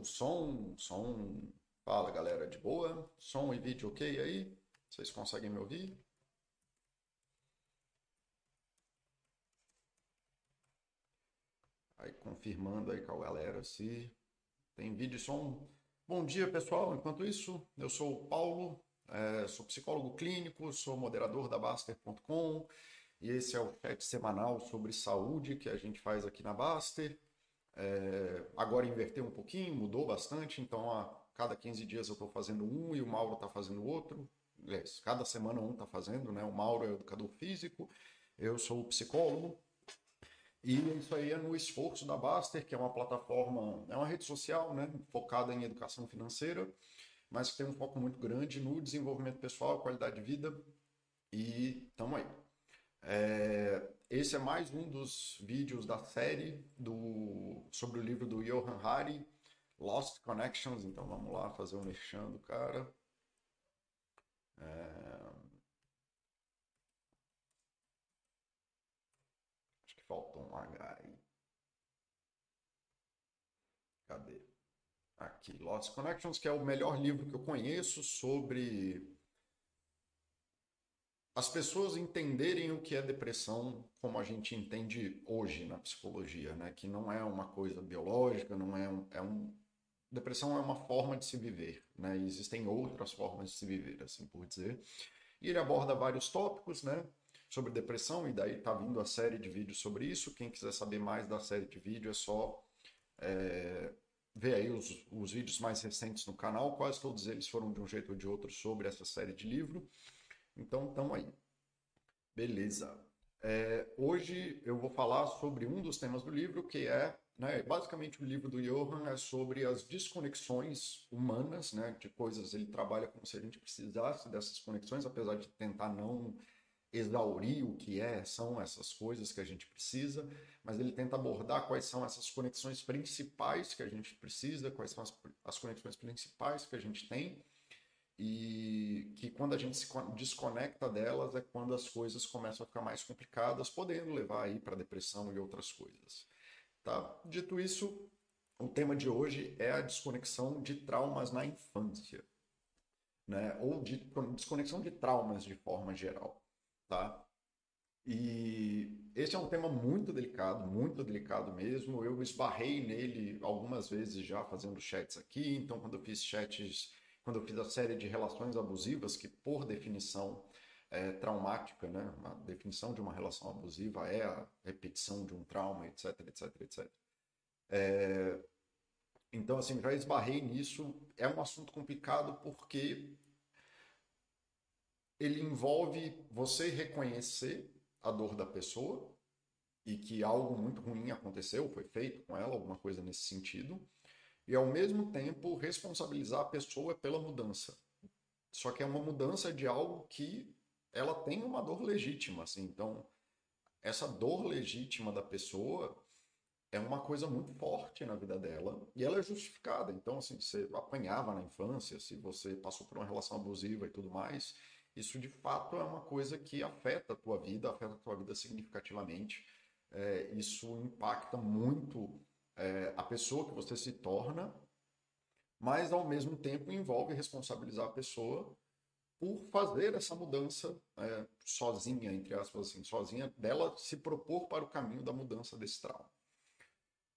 Alô, som, som. Fala galera, de boa? Som e vídeo ok aí? Vocês conseguem me ouvir? Aí confirmando aí com a galera se tem vídeo e som. Bom dia pessoal, enquanto isso, eu sou o Paulo, é, sou psicólogo clínico, sou moderador da Baster.com e esse é o chat semanal sobre saúde que a gente faz aqui na Baster. É, agora inverteu um pouquinho, mudou bastante, então a cada 15 dias eu estou fazendo um e o Mauro está fazendo outro. Cada semana um está fazendo, né? O Mauro é educador físico, eu sou psicólogo. E isso aí é no esforço da Baster, que é uma plataforma, é uma rede social, né? Focada em educação financeira, mas que tem um foco muito grande no desenvolvimento pessoal, qualidade de vida. E estamos aí. É, esse é mais um dos vídeos da série do, sobre o livro do Johan Hari, Lost Connections. Então vamos lá fazer o um merchan cara. É... Acho que faltou um H aí. Cadê? Aqui, Lost Connections, que é o melhor livro que eu conheço sobre as pessoas entenderem o que é depressão como a gente entende hoje na psicologia, né? Que não é uma coisa biológica, não é um, é um depressão é uma forma de se viver, né? E existem outras formas de se viver, assim por dizer. E ele aborda vários tópicos, né? Sobre depressão e daí tá vindo a série de vídeos sobre isso. Quem quiser saber mais da série de vídeos é só é, ver aí os, os vídeos mais recentes no canal. Quase todos eles foram de um jeito ou de outro sobre essa série de livro. Então, estamos aí. Beleza. É, hoje eu vou falar sobre um dos temas do livro, que é, né, basicamente o livro do Johan é sobre as desconexões humanas, né, de coisas, ele trabalha como se a gente precisasse dessas conexões, apesar de tentar não exaurir o que é, são essas coisas que a gente precisa, mas ele tenta abordar quais são essas conexões principais que a gente precisa, quais são as, as conexões principais que a gente tem, e que quando a gente se desconecta delas é quando as coisas começam a ficar mais complicadas, podendo levar aí para depressão e outras coisas. Tá? Dito isso, o tema de hoje é a desconexão de traumas na infância, né? Ou de desconexão de traumas de forma geral, tá? E esse é um tema muito delicado, muito delicado mesmo. Eu esbarrei nele algumas vezes já fazendo chats aqui, então quando eu fiz chats quando eu fiz a série de relações abusivas, que por definição é traumática, né? A definição de uma relação abusiva é a repetição de um trauma, etc, etc, etc. É... Então, assim, já esbarrei nisso. É um assunto complicado porque ele envolve você reconhecer a dor da pessoa e que algo muito ruim aconteceu, foi feito com ela, alguma coisa nesse sentido e ao mesmo tempo responsabilizar a pessoa pela mudança. Só que é uma mudança de algo que ela tem uma dor legítima, assim. Então, essa dor legítima da pessoa é uma coisa muito forte na vida dela e ela é justificada. Então, assim, você apanhava na infância, se você passou por uma relação abusiva e tudo mais, isso de fato é uma coisa que afeta a tua vida, afeta a tua vida significativamente. É, isso impacta muito é, a pessoa que você se torna, mas ao mesmo tempo envolve responsabilizar a pessoa por fazer essa mudança é, sozinha, entre aspas, assim, sozinha, dela se propor para o caminho da mudança desse trauma.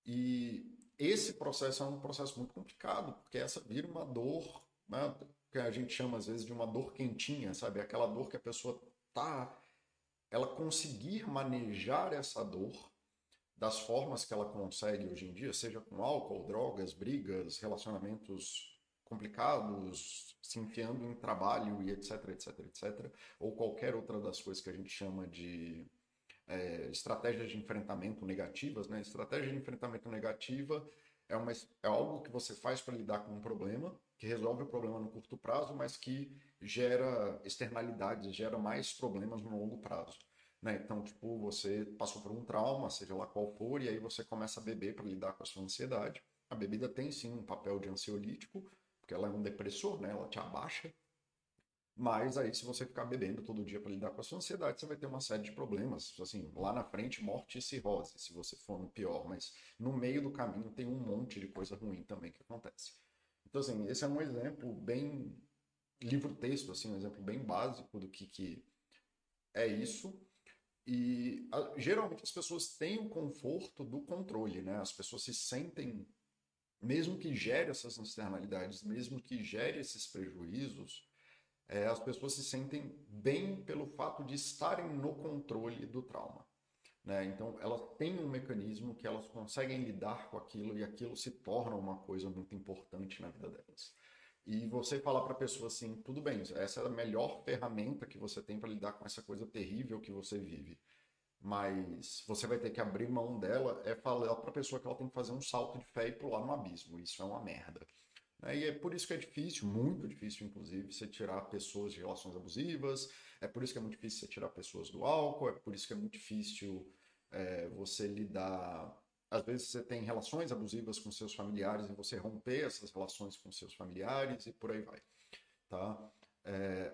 E esse processo é um processo muito complicado, porque essa vira uma dor, né, que a gente chama às vezes de uma dor quentinha, sabe? Aquela dor que a pessoa tá, ela conseguir manejar essa dor das formas que ela consegue hoje em dia, seja com álcool, drogas, brigas, relacionamentos complicados, se enfiando em trabalho e etc, etc, etc, ou qualquer outra das coisas que a gente chama de é, estratégias de enfrentamento negativas, né? Estratégia de enfrentamento negativa é, uma, é algo que você faz para lidar com um problema, que resolve o problema no curto prazo, mas que gera externalidades, gera mais problemas no longo prazo. Né? Então, tipo, você passou por um trauma, seja lá qual for, e aí você começa a beber para lidar com a sua ansiedade. A bebida tem sim um papel de ansiolítico, porque ela é um depressor, né? Ela te abaixa. Mas aí, se você ficar bebendo todo dia para lidar com a sua ansiedade, você vai ter uma série de problemas. Assim, lá na frente, morte e cirrose, se você for no pior. Mas no meio do caminho tem um monte de coisa ruim também que acontece. Então, assim, esse é um exemplo bem livro-texto, assim, um exemplo bem básico do que, que é isso. E a, geralmente as pessoas têm o conforto do controle, né? As pessoas se sentem, mesmo que gere essas externalidades, mesmo que gere esses prejuízos, é, as pessoas se sentem bem pelo fato de estarem no controle do trauma. Né? Então, elas têm um mecanismo que elas conseguem lidar com aquilo e aquilo se torna uma coisa muito importante na vida delas. E você falar para a pessoa assim, tudo bem, essa é a melhor ferramenta que você tem para lidar com essa coisa terrível que você vive. Mas você vai ter que abrir mão dela, é falar para a pessoa que ela tem que fazer um salto de fé e pular no abismo. Isso é uma merda. Né? E é por isso que é difícil, muito difícil, inclusive, você tirar pessoas de relações abusivas, é por isso que é muito difícil você tirar pessoas do álcool, é por isso que é muito difícil é, você lidar. Às vezes você tem relações abusivas com seus familiares e você romper essas relações com seus familiares e por aí vai. Tá? É,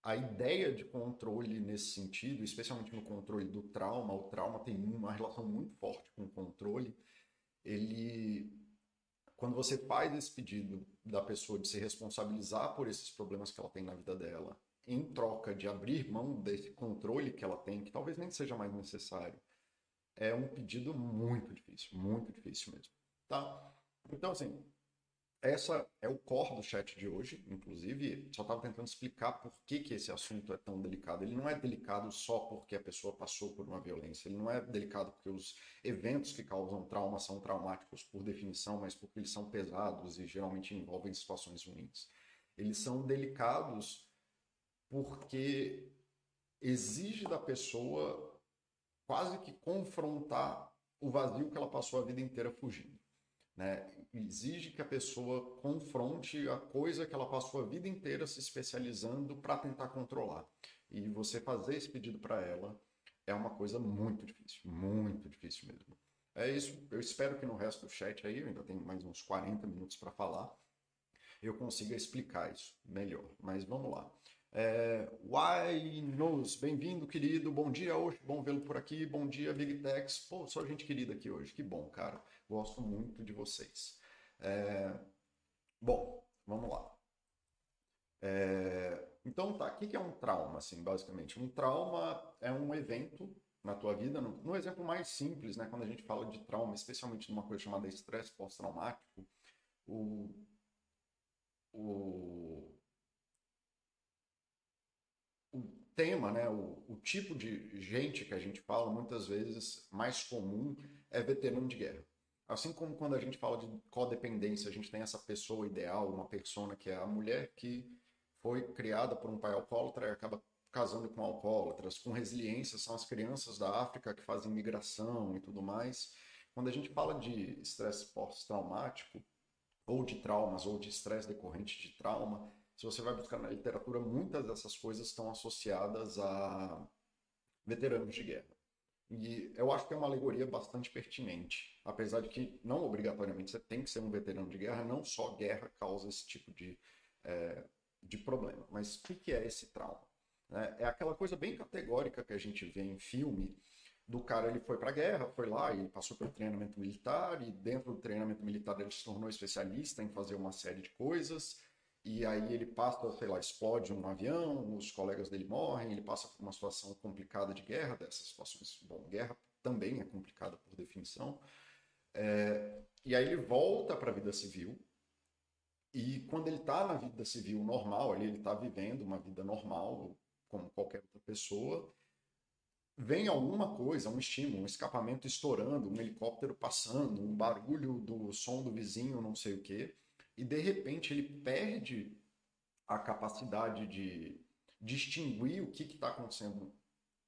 a ideia de controle nesse sentido, especialmente no controle do trauma, o trauma tem uma relação muito forte com o controle. Ele quando você faz esse pedido da pessoa de se responsabilizar por esses problemas que ela tem na vida dela, em troca de abrir mão desse controle que ela tem, que talvez nem seja mais necessário, é um pedido muito difícil, muito difícil mesmo, tá? Então, assim, essa é o core do chat de hoje, inclusive, só estava tentando explicar por que, que esse assunto é tão delicado. Ele não é delicado só porque a pessoa passou por uma violência, ele não é delicado porque os eventos que causam trauma são traumáticos por definição, mas porque eles são pesados e geralmente envolvem situações ruins. Eles são delicados porque exige da pessoa quase que confrontar o vazio que ela passou a vida inteira fugindo. Né? Exige que a pessoa confronte a coisa que ela passou a vida inteira se especializando para tentar controlar. E você fazer esse pedido para ela é uma coisa muito difícil, muito difícil mesmo. É isso. Eu espero que no resto do chat aí, eu ainda tenho mais uns 40 minutos para falar, eu consiga explicar isso melhor. Mas vamos lá. É, Why Knows, bem-vindo, querido. Bom dia, hoje, bom vê-lo por aqui. Bom dia, Big Tex. Pô, só gente querida aqui hoje. Que bom, cara. Gosto muito de vocês. É, bom, vamos lá. É, então tá, o que é um trauma, assim, basicamente? Um trauma é um evento na tua vida, no, no exemplo mais simples, né, quando a gente fala de trauma, especialmente numa coisa chamada estresse pós-traumático, o, o o tema, né, o, o, tipo de gente que a gente fala, muitas vezes mais comum é veterano de guerra. Assim como quando a gente fala de codependência, a gente tem essa pessoa ideal, uma persona que é a mulher que foi criada por um pai alcoólatra e acaba casando com alcoólatras. Com resiliência, são as crianças da África que fazem migração e tudo mais. Quando a gente fala de estresse pós-traumático, ou de traumas, ou de estresse decorrente de trauma, se você vai buscar na literatura, muitas dessas coisas estão associadas a veteranos de guerra. E eu acho que é uma alegoria bastante pertinente, apesar de que não obrigatoriamente você tem que ser um veterano de guerra, não só guerra causa esse tipo de, é, de problema. Mas o que é esse trauma? É, é aquela coisa bem categórica que a gente vê em filme, do cara ele foi para a guerra, foi lá e passou pelo treinamento militar e dentro do treinamento militar ele se tornou especialista em fazer uma série de coisas e aí ele passa, sei lá, explode um avião, os colegas dele morrem, ele passa por uma situação complicada de guerra, dessas situações. Bom, guerra também é complicada por definição. É, e aí ele volta para a vida civil, e quando ele está na vida civil normal, ali ele está vivendo uma vida normal, como qualquer outra pessoa, vem alguma coisa, um estímulo, um escapamento estourando, um helicóptero passando, um barulho do som do vizinho, não sei o quê e de repente ele perde a capacidade de distinguir o que está acontecendo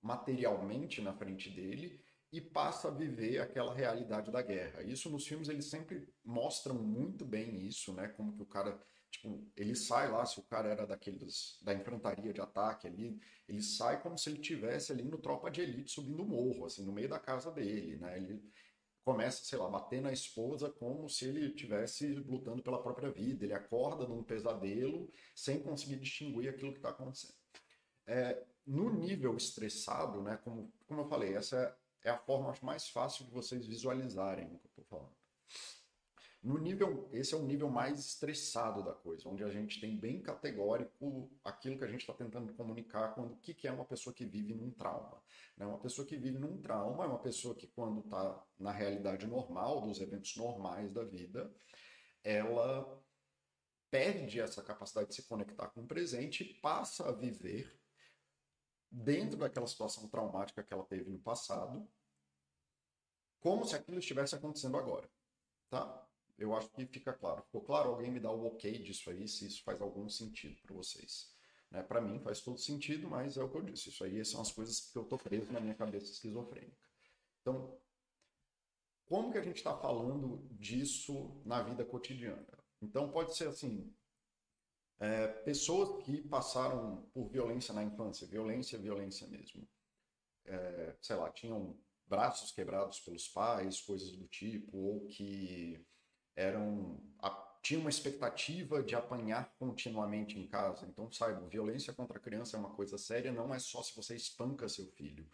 materialmente na frente dele e passa a viver aquela realidade da guerra. Isso nos filmes eles sempre mostram muito bem isso, né? Como que o cara, tipo, ele sai lá, se o cara era daqueles da enfrentaria de ataque ali, ele sai como se ele tivesse ali no tropa de elite subindo o morro, assim, no meio da casa dele, né? Ele começa, sei lá, bater na esposa como se ele estivesse lutando pela própria vida. Ele acorda num pesadelo sem conseguir distinguir aquilo que está acontecendo. É, no nível estressado, né, como, como eu falei, essa é a forma mais fácil de vocês visualizarem o que eu estou falando. No nível, esse é o nível mais estressado da coisa, onde a gente tem bem categórico aquilo que a gente está tentando comunicar quando o que, que é uma pessoa que vive num trauma. Né? Uma pessoa que vive num trauma é uma pessoa que quando está na realidade normal, dos eventos normais da vida, ela perde essa capacidade de se conectar com o presente e passa a viver dentro daquela situação traumática que ela teve no passado, como se aquilo estivesse acontecendo agora, tá? Eu acho que fica claro. Ficou claro? Alguém me dá o ok disso aí, se isso faz algum sentido para vocês. Né? Para mim faz todo sentido, mas é o que eu disse. Isso aí são as coisas que eu tô preso na minha cabeça esquizofrênica. Então, como que a gente está falando disso na vida cotidiana? Então, pode ser assim: é, pessoas que passaram por violência na infância, violência, violência mesmo. É, sei lá, tinham braços quebrados pelos pais, coisas do tipo, ou que eram tinha uma expectativa de apanhar continuamente em casa. Então, saiba, violência contra a criança é uma coisa séria, não é só se você espanca seu filho.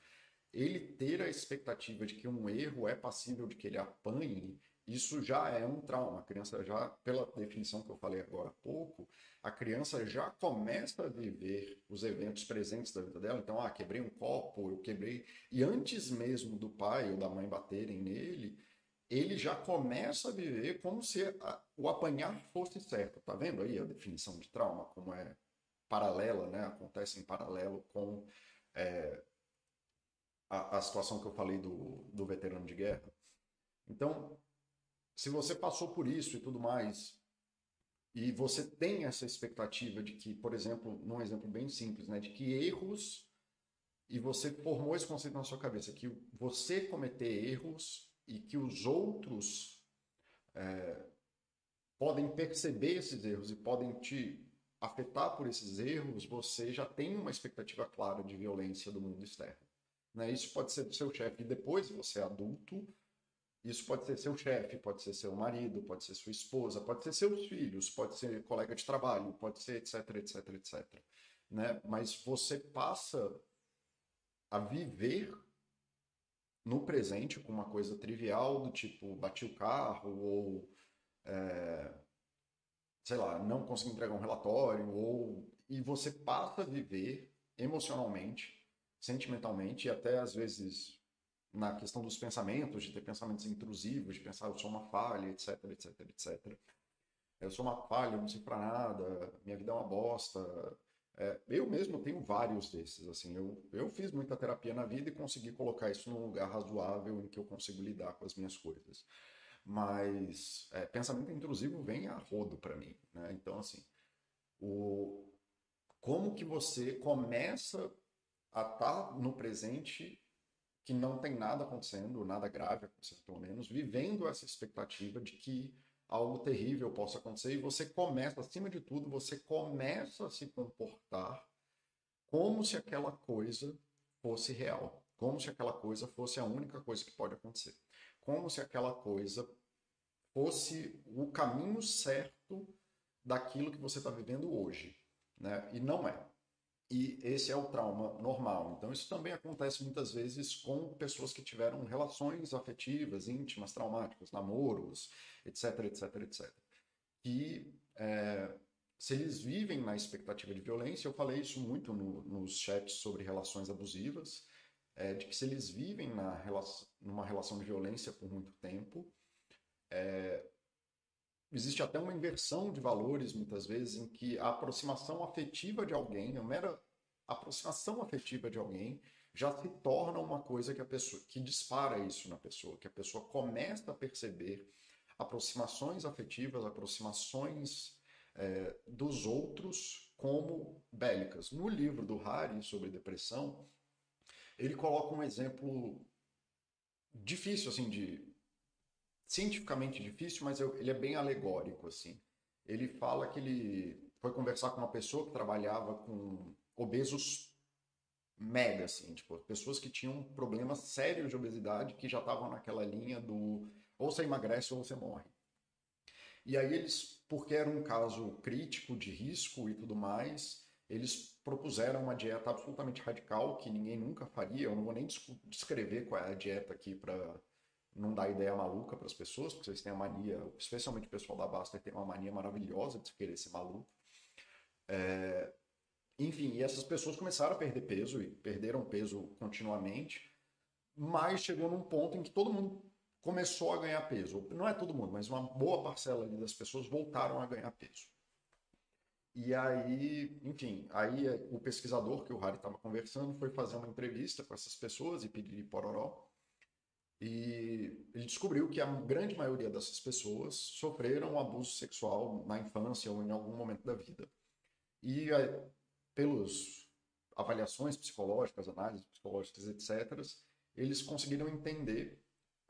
Ele ter a expectativa de que um erro é passível de que ele apanhe, isso já é um trauma. A criança já, pela definição que eu falei agora há pouco, a criança já começa a viver os eventos presentes da vida dela. Então, ah, quebrei um copo, eu quebrei. E antes mesmo do pai ou da mãe baterem ele já começa a viver como se a, o apanhar fosse certo. Tá vendo aí a definição de trauma, como é paralela, né? Acontece em paralelo com é, a, a, situação que eu falei do, do veterano de guerra. Então, se você passou por isso e tudo mais, e você tem essa expectativa de que, por exemplo, num exemplo bem simples, né, de que erros e você formou esse conceito na sua cabeça que você cometer erros e que os outros é, podem perceber esses erros e podem te afetar por esses erros, você já tem uma expectativa clara de violência do mundo externo. Né? Isso pode ser do seu chefe depois você é adulto, isso pode ser seu chefe, pode ser seu marido, pode ser sua esposa, pode ser seus filhos, pode ser colega de trabalho, pode ser etc, etc, etc. Né? Mas você passa a viver no presente com uma coisa trivial do tipo bati o carro ou é, sei lá não consegui entregar um relatório ou e você passa a viver emocionalmente sentimentalmente e até às vezes na questão dos pensamentos de ter pensamentos intrusivos de pensar eu sou uma falha etc etc etc eu sou uma falha não sei para nada minha vida é uma bosta é, eu mesmo tenho vários desses, assim, eu, eu fiz muita terapia na vida e consegui colocar isso num lugar razoável em que eu consigo lidar com as minhas coisas. Mas é, pensamento intrusivo vem a rodo para mim, né? Então, assim, o, como que você começa a estar tá no presente que não tem nada acontecendo, nada grave acontecendo pelo menos, vivendo essa expectativa de que algo terrível possa acontecer e você começa, acima de tudo, você começa a se comportar como se aquela coisa fosse real, como se aquela coisa fosse a única coisa que pode acontecer, como se aquela coisa fosse o caminho certo daquilo que você está vivendo hoje, né? E não é. E esse é o trauma normal. Então, isso também acontece muitas vezes com pessoas que tiveram relações afetivas, íntimas, traumáticas, namoros, etc, etc, etc. Que é, se eles vivem na expectativa de violência, eu falei isso muito no, nos chats sobre relações abusivas, é, de que se eles vivem na, numa relação de violência por muito tempo, é, existe até uma inversão de valores, muitas vezes, em que a aproximação afetiva de alguém, a mera aproximação afetiva de alguém, já se torna uma coisa que a pessoa que dispara isso na pessoa, que a pessoa começa a perceber aproximações afetivas, aproximações é, dos outros como bélicas. No livro do Harry sobre depressão, ele coloca um exemplo difícil assim de cientificamente difícil, mas eu, ele é bem alegórico, assim. Ele fala que ele foi conversar com uma pessoa que trabalhava com obesos mega, assim, tipo, pessoas que tinham problemas sérios de obesidade que já estavam naquela linha do ou você emagrece ou você morre. E aí eles, porque era um caso crítico de risco e tudo mais, eles propuseram uma dieta absolutamente radical que ninguém nunca faria. Eu não vou nem descrever qual é a dieta aqui para não dar ideia maluca para as pessoas, porque vocês têm a mania, especialmente o pessoal da Basta tem uma mania maravilhosa de querer ser maluco. É, enfim, e essas pessoas começaram a perder peso e perderam peso continuamente, mas chegou num ponto em que todo mundo começou a ganhar peso. Não é todo mundo, mas uma boa parcela das pessoas voltaram a ganhar peso. E aí, enfim, aí o pesquisador que o Harry estava conversando foi fazer uma entrevista com essas pessoas e pedir pororó. E ele descobriu que a grande maioria dessas pessoas sofreram abuso sexual na infância ou em algum momento da vida. E pelas avaliações psicológicas, análises psicológicas, etc., eles conseguiram entender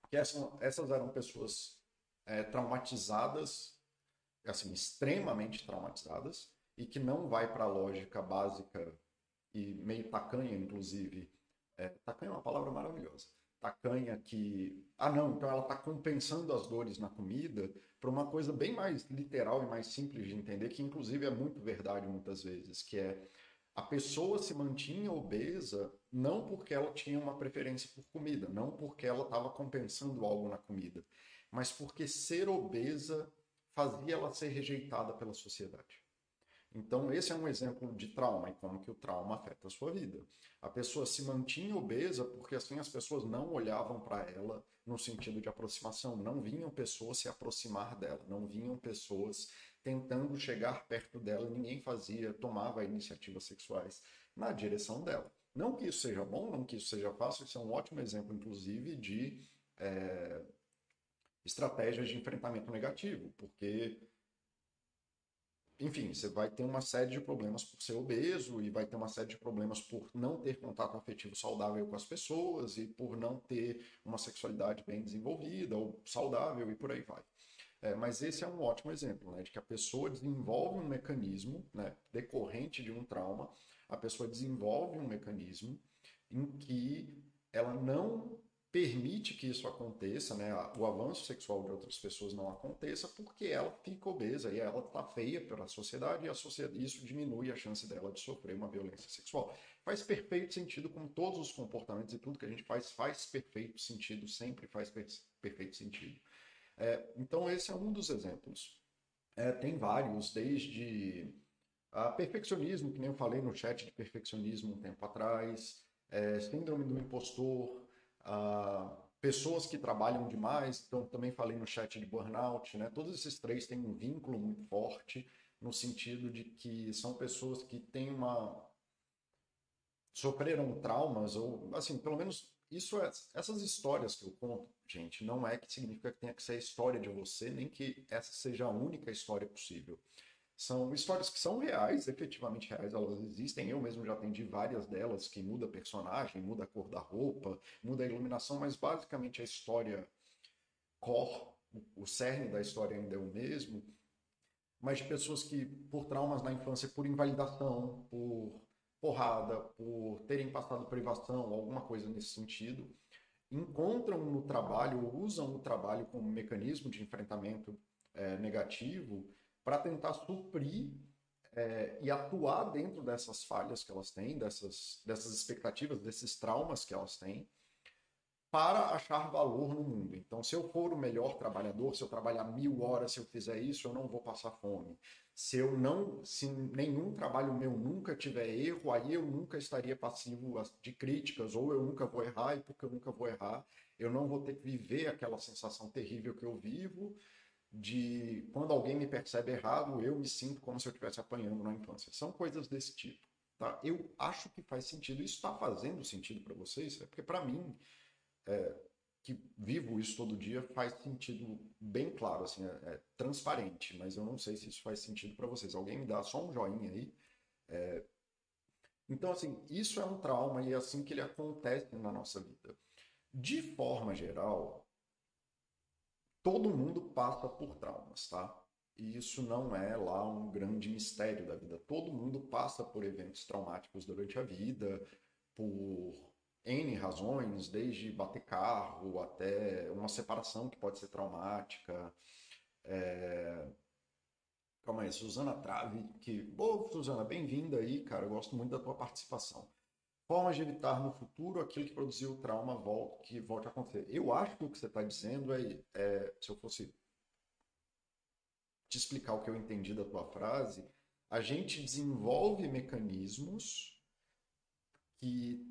que essas, essas eram pessoas é, traumatizadas, assim, extremamente traumatizadas, e que não vai para a lógica básica e meio tacanha, inclusive. É, tacanha é uma palavra maravilhosa tacanha que. Ah, não, então ela está compensando as dores na comida para uma coisa bem mais literal e mais simples de entender, que inclusive é muito verdade muitas vezes, que é a pessoa se mantinha obesa não porque ela tinha uma preferência por comida, não porque ela estava compensando algo na comida, mas porque ser obesa fazia ela ser rejeitada pela sociedade. Então, esse é um exemplo de trauma e como que o trauma afeta a sua vida. A pessoa se mantinha obesa porque assim as pessoas não olhavam para ela no sentido de aproximação, não vinham pessoas se aproximar dela, não vinham pessoas tentando chegar perto dela, ninguém fazia, tomava iniciativas sexuais na direção dela. Não que isso seja bom, não que isso seja fácil, isso é um ótimo exemplo, inclusive, de é, estratégias de enfrentamento negativo, porque enfim, você vai ter uma série de problemas por ser obeso e vai ter uma série de problemas por não ter contato afetivo saudável com as pessoas e por não ter uma sexualidade bem desenvolvida ou saudável e por aí vai. É, mas esse é um ótimo exemplo, né, de que a pessoa desenvolve um mecanismo, né, decorrente de um trauma, a pessoa desenvolve um mecanismo em que ela não permite que isso aconteça, né, o avanço sexual de outras pessoas não aconteça, porque ela fica obesa e ela está feia para a sociedade e a sociedade, isso diminui a chance dela de sofrer uma violência sexual. Faz perfeito sentido, como todos os comportamentos e tudo que a gente faz faz perfeito sentido, sempre faz perfeito sentido. É, então esse é um dos exemplos. É, tem vários, desde a perfeccionismo, que nem eu falei no chat de perfeccionismo um tempo atrás, é, síndrome do impostor, Uh, pessoas que trabalham demais, então também falei no chat de burnout, né? Todos esses três têm um vínculo muito forte no sentido de que são pessoas que têm uma sofreram traumas ou assim, pelo menos isso é, essas histórias que eu conto, gente, não é que significa que tenha que ser a história de você, nem que essa seja a única história possível. São histórias que são reais, efetivamente reais, elas existem. Eu mesmo já atendi várias delas, que muda personagem, muda a cor da roupa, muda a iluminação, mas basicamente a história core, o cerne da história ainda é o mesmo. Mas de pessoas que, por traumas na infância, por invalidação, por porrada, por terem passado privação, alguma coisa nesse sentido, encontram no trabalho, usam o trabalho como mecanismo de enfrentamento é, negativo para tentar suprir é, e atuar dentro dessas falhas que elas têm, dessas, dessas expectativas, desses traumas que elas têm, para achar valor no mundo. Então, se eu for o melhor trabalhador, se eu trabalhar mil horas, se eu fizer isso, eu não vou passar fome. Se eu não, se nenhum trabalho meu nunca tiver erro, aí eu nunca estaria passivo de críticas, ou eu nunca vou errar, e porque eu nunca vou errar, eu não vou ter que viver aquela sensação terrível que eu vivo, de quando alguém me percebe errado, eu me sinto como se eu estivesse apanhando na infância. São coisas desse tipo. Tá? Eu acho que faz sentido. Isso está fazendo sentido para vocês? É porque para mim, é, que vivo isso todo dia, faz sentido bem claro, assim, é, é transparente. Mas eu não sei se isso faz sentido para vocês. Alguém me dá só um joinha aí. É... Então, assim, isso é um trauma e é assim que ele acontece na nossa vida. De forma geral, todo mundo passa por traumas, tá? E isso não é lá um grande mistério da vida. Todo mundo passa por eventos traumáticos durante a vida. por N razões, desde bater carro até uma separação que pode ser traumática. É... Calma aí, Suzana Trave, que. Boa, Suzana, bem-vinda aí, cara. Eu gosto muito da tua participação. Formas de evitar no futuro aquilo que produziu o trauma volta, que volte a acontecer. Eu acho que o que você está dizendo é, é, se eu fosse te explicar o que eu entendi da tua frase, a gente desenvolve mecanismos que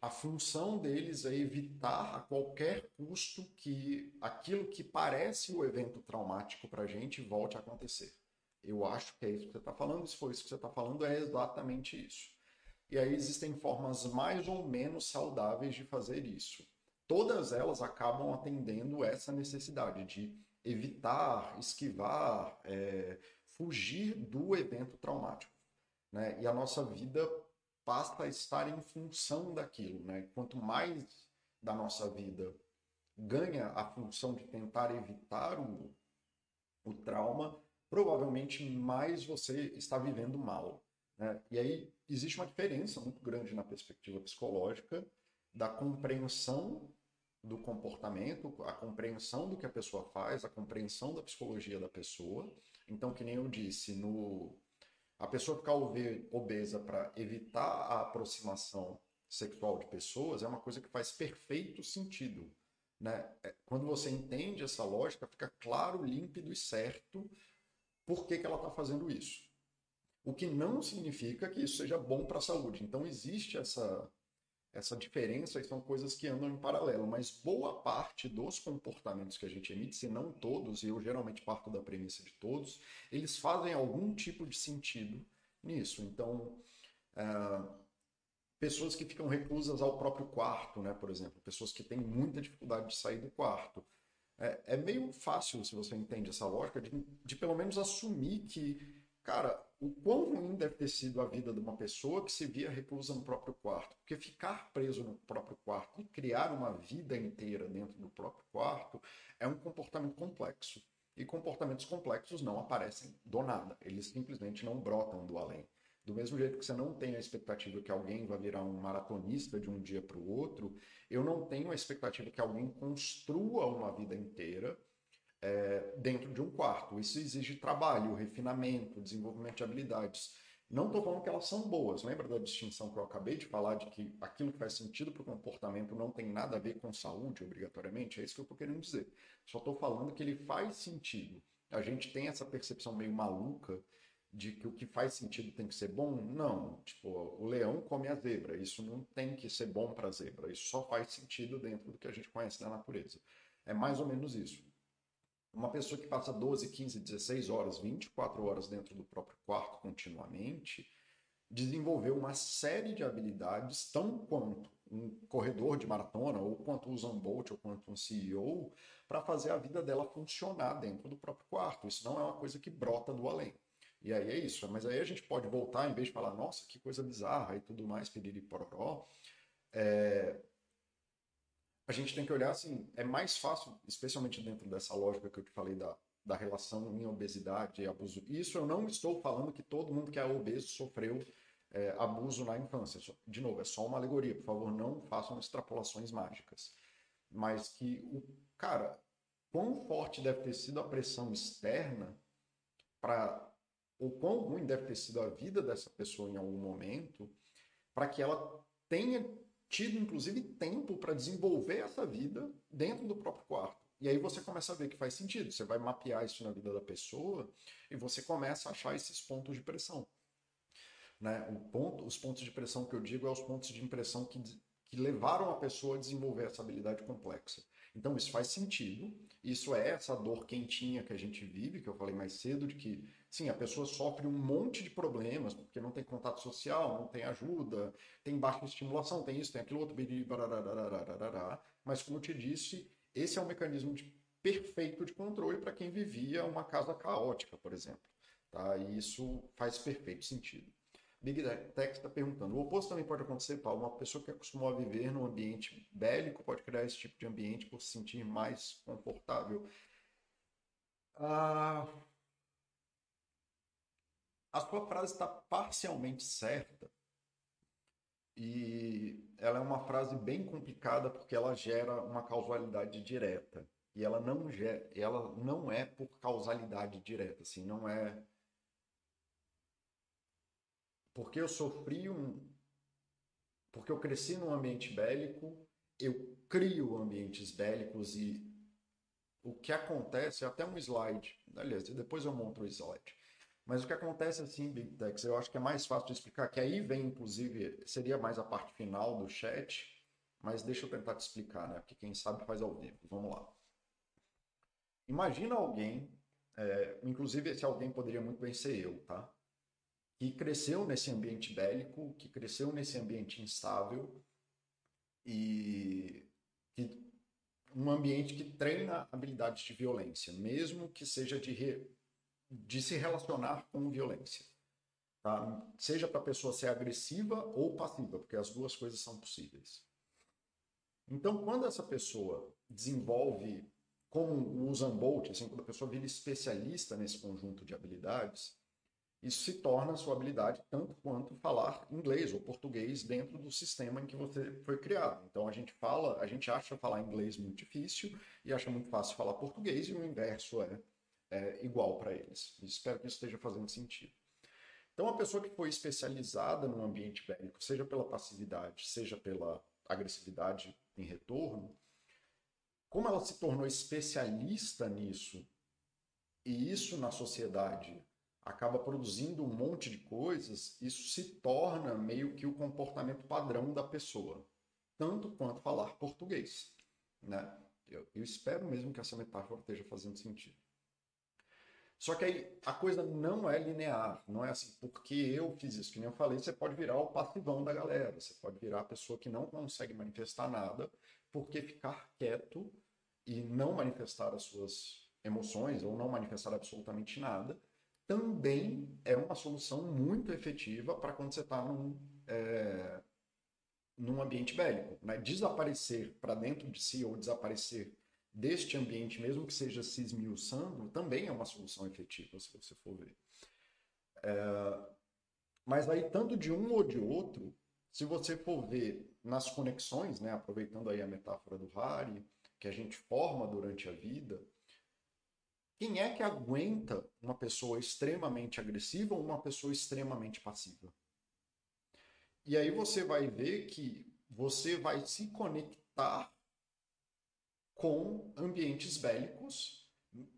a função deles é evitar a qualquer custo que aquilo que parece o evento traumático para a gente volte a acontecer. Eu acho que é isso que você está falando. Se for isso que você está falando, é exatamente isso. E aí existem formas mais ou menos saudáveis de fazer isso. Todas elas acabam atendendo essa necessidade de evitar, esquivar, é, fugir do evento traumático. Né? E a nossa vida passa a estar em função daquilo. Né? Quanto mais da nossa vida ganha a função de tentar evitar o, o trauma, provavelmente mais você está vivendo mal. Né? E aí existe uma diferença muito grande na perspectiva psicológica da compreensão do comportamento, a compreensão do que a pessoa faz, a compreensão da psicologia da pessoa. Então, que nem eu disse, no a pessoa ficar obesa para evitar a aproximação sexual de pessoas é uma coisa que faz perfeito sentido. Né? É, quando você entende essa lógica, fica claro, límpido e certo por que, que ela está fazendo isso. O que não significa que isso seja bom para a saúde. Então, existe essa, essa diferença e são coisas que andam em paralelo, mas boa parte dos comportamentos que a gente emite, se não todos, e eu geralmente parto da premissa de todos, eles fazem algum tipo de sentido nisso. Então, uh, pessoas que ficam reclusas ao próprio quarto, né, por exemplo, pessoas que têm muita dificuldade de sair do quarto. É, é meio fácil, se você entende essa lógica, de, de pelo menos assumir que, cara, o quão ruim deve ter sido a vida de uma pessoa que se via reclusa no próprio quarto. Porque ficar preso no próprio quarto e criar uma vida inteira dentro do próprio quarto é um comportamento complexo. E comportamentos complexos não aparecem do nada, eles simplesmente não brotam do além. Do mesmo jeito que você não tem a expectativa que alguém vai virar um maratonista de um dia para o outro, eu não tenho a expectativa que alguém construa uma vida inteira é, dentro de um quarto. Isso exige trabalho, refinamento, desenvolvimento de habilidades. Não estou falando que elas são boas. Lembra da distinção que eu acabei de falar de que aquilo que faz sentido para o comportamento não tem nada a ver com saúde, obrigatoriamente? É isso que eu estou querendo dizer. Só estou falando que ele faz sentido. A gente tem essa percepção meio maluca de que o que faz sentido tem que ser bom? Não. Tipo, o leão come a zebra. Isso não tem que ser bom para a zebra. Isso só faz sentido dentro do que a gente conhece da natureza. É mais ou menos isso. Uma pessoa que passa 12, 15, 16 horas, 24 horas dentro do próprio quarto continuamente, desenvolveu uma série de habilidades, tão quanto um corredor de maratona, ou quanto o Usain Bolt, ou quanto um CEO, para fazer a vida dela funcionar dentro do próprio quarto. Isso não é uma coisa que brota do além. E aí é isso. Mas aí a gente pode voltar, em vez de falar, nossa, que coisa bizarra e tudo mais, pedir pororó, é, a gente tem que olhar assim, é mais fácil, especialmente dentro dessa lógica que eu te falei da, da relação em obesidade e abuso. Isso eu não estou falando que todo mundo que é obeso sofreu é, abuso na infância. De novo, é só uma alegoria. Por favor, não façam extrapolações mágicas. Mas que o cara, quão forte deve ter sido a pressão externa para ou quão ruim deve ter sido a vida dessa pessoa em algum momento para que ela tenha tido inclusive tempo para desenvolver essa vida dentro do próprio quarto. E aí você começa a ver que faz sentido. Você vai mapear isso na vida da pessoa e você começa a achar esses pontos de pressão. Né? Ponto, os pontos de pressão que eu digo é os pontos de impressão que, que levaram a pessoa a desenvolver essa habilidade complexa. Então isso faz sentido. Isso é essa dor quentinha que a gente vive, que eu falei mais cedo, de que sim, a pessoa sofre um monte de problemas, porque não tem contato social, não tem ajuda, tem baixa estimulação, tem isso, tem aquilo outro, mas como eu te disse, esse é um mecanismo de, perfeito de controle para quem vivia uma casa caótica, por exemplo. Tá? E isso faz perfeito sentido. Big Tech está perguntando: o oposto também pode acontecer, Paulo? Uma pessoa que acostumou a viver num ambiente bélico pode criar esse tipo de ambiente por se sentir mais confortável? Ah, a sua frase está parcialmente certa, e ela é uma frase bem complicada porque ela gera uma causalidade direta. E ela não, gera, ela não é por causalidade direta, assim, não é porque eu sofri um porque eu cresci num ambiente bélico, eu crio ambientes bélicos e o que acontece, até um slide, aliás, depois eu monto o slide. Mas o que acontece assim, Big Techs, eu acho que é mais fácil de explicar, que aí vem, inclusive, seria mais a parte final do chat, mas deixa eu tentar te explicar, né? Porque quem sabe faz ao vivo. Vamos lá. Imagina alguém, é, inclusive esse alguém poderia muito bem ser eu, tá? Que cresceu nesse ambiente bélico, que cresceu nesse ambiente instável e que um ambiente que treina habilidades de violência, mesmo que seja de re de se relacionar com violência. Tá? Seja para a pessoa ser agressiva ou passiva, porque as duas coisas são possíveis. Então, quando essa pessoa desenvolve, como o Usain Bolt, assim, quando a pessoa vira especialista nesse conjunto de habilidades, isso se torna a sua habilidade tanto quanto falar inglês ou português dentro do sistema em que você foi criado. Então a gente fala, a gente acha falar inglês muito difícil e acha muito fácil falar português e o inverso é é, igual para eles. Espero que isso esteja fazendo sentido. Então, a pessoa que foi especializada no ambiente bélico, seja pela passividade, seja pela agressividade em retorno, como ela se tornou especialista nisso, e isso na sociedade acaba produzindo um monte de coisas, isso se torna meio que o comportamento padrão da pessoa, tanto quanto falar português. Né? Eu, eu espero mesmo que essa metáfora esteja fazendo sentido. Só que aí a coisa não é linear, não é assim, porque eu fiz isso, que nem eu falei, você pode virar o passivão da galera, você pode virar a pessoa que não consegue manifestar nada, porque ficar quieto e não manifestar as suas emoções ou não manifestar absolutamente nada também é uma solução muito efetiva para quando você está num, é, num ambiente bélico. Né? Desaparecer para dentro de si ou desaparecer deste ambiente, mesmo que seja se esmiuçando, também é uma solução efetiva, se você for ver. É, mas aí, tanto de um ou de outro, se você for ver nas conexões, né, aproveitando aí a metáfora do Hari, que a gente forma durante a vida, quem é que aguenta uma pessoa extremamente agressiva ou uma pessoa extremamente passiva? E aí você vai ver que você vai se conectar com ambientes bélicos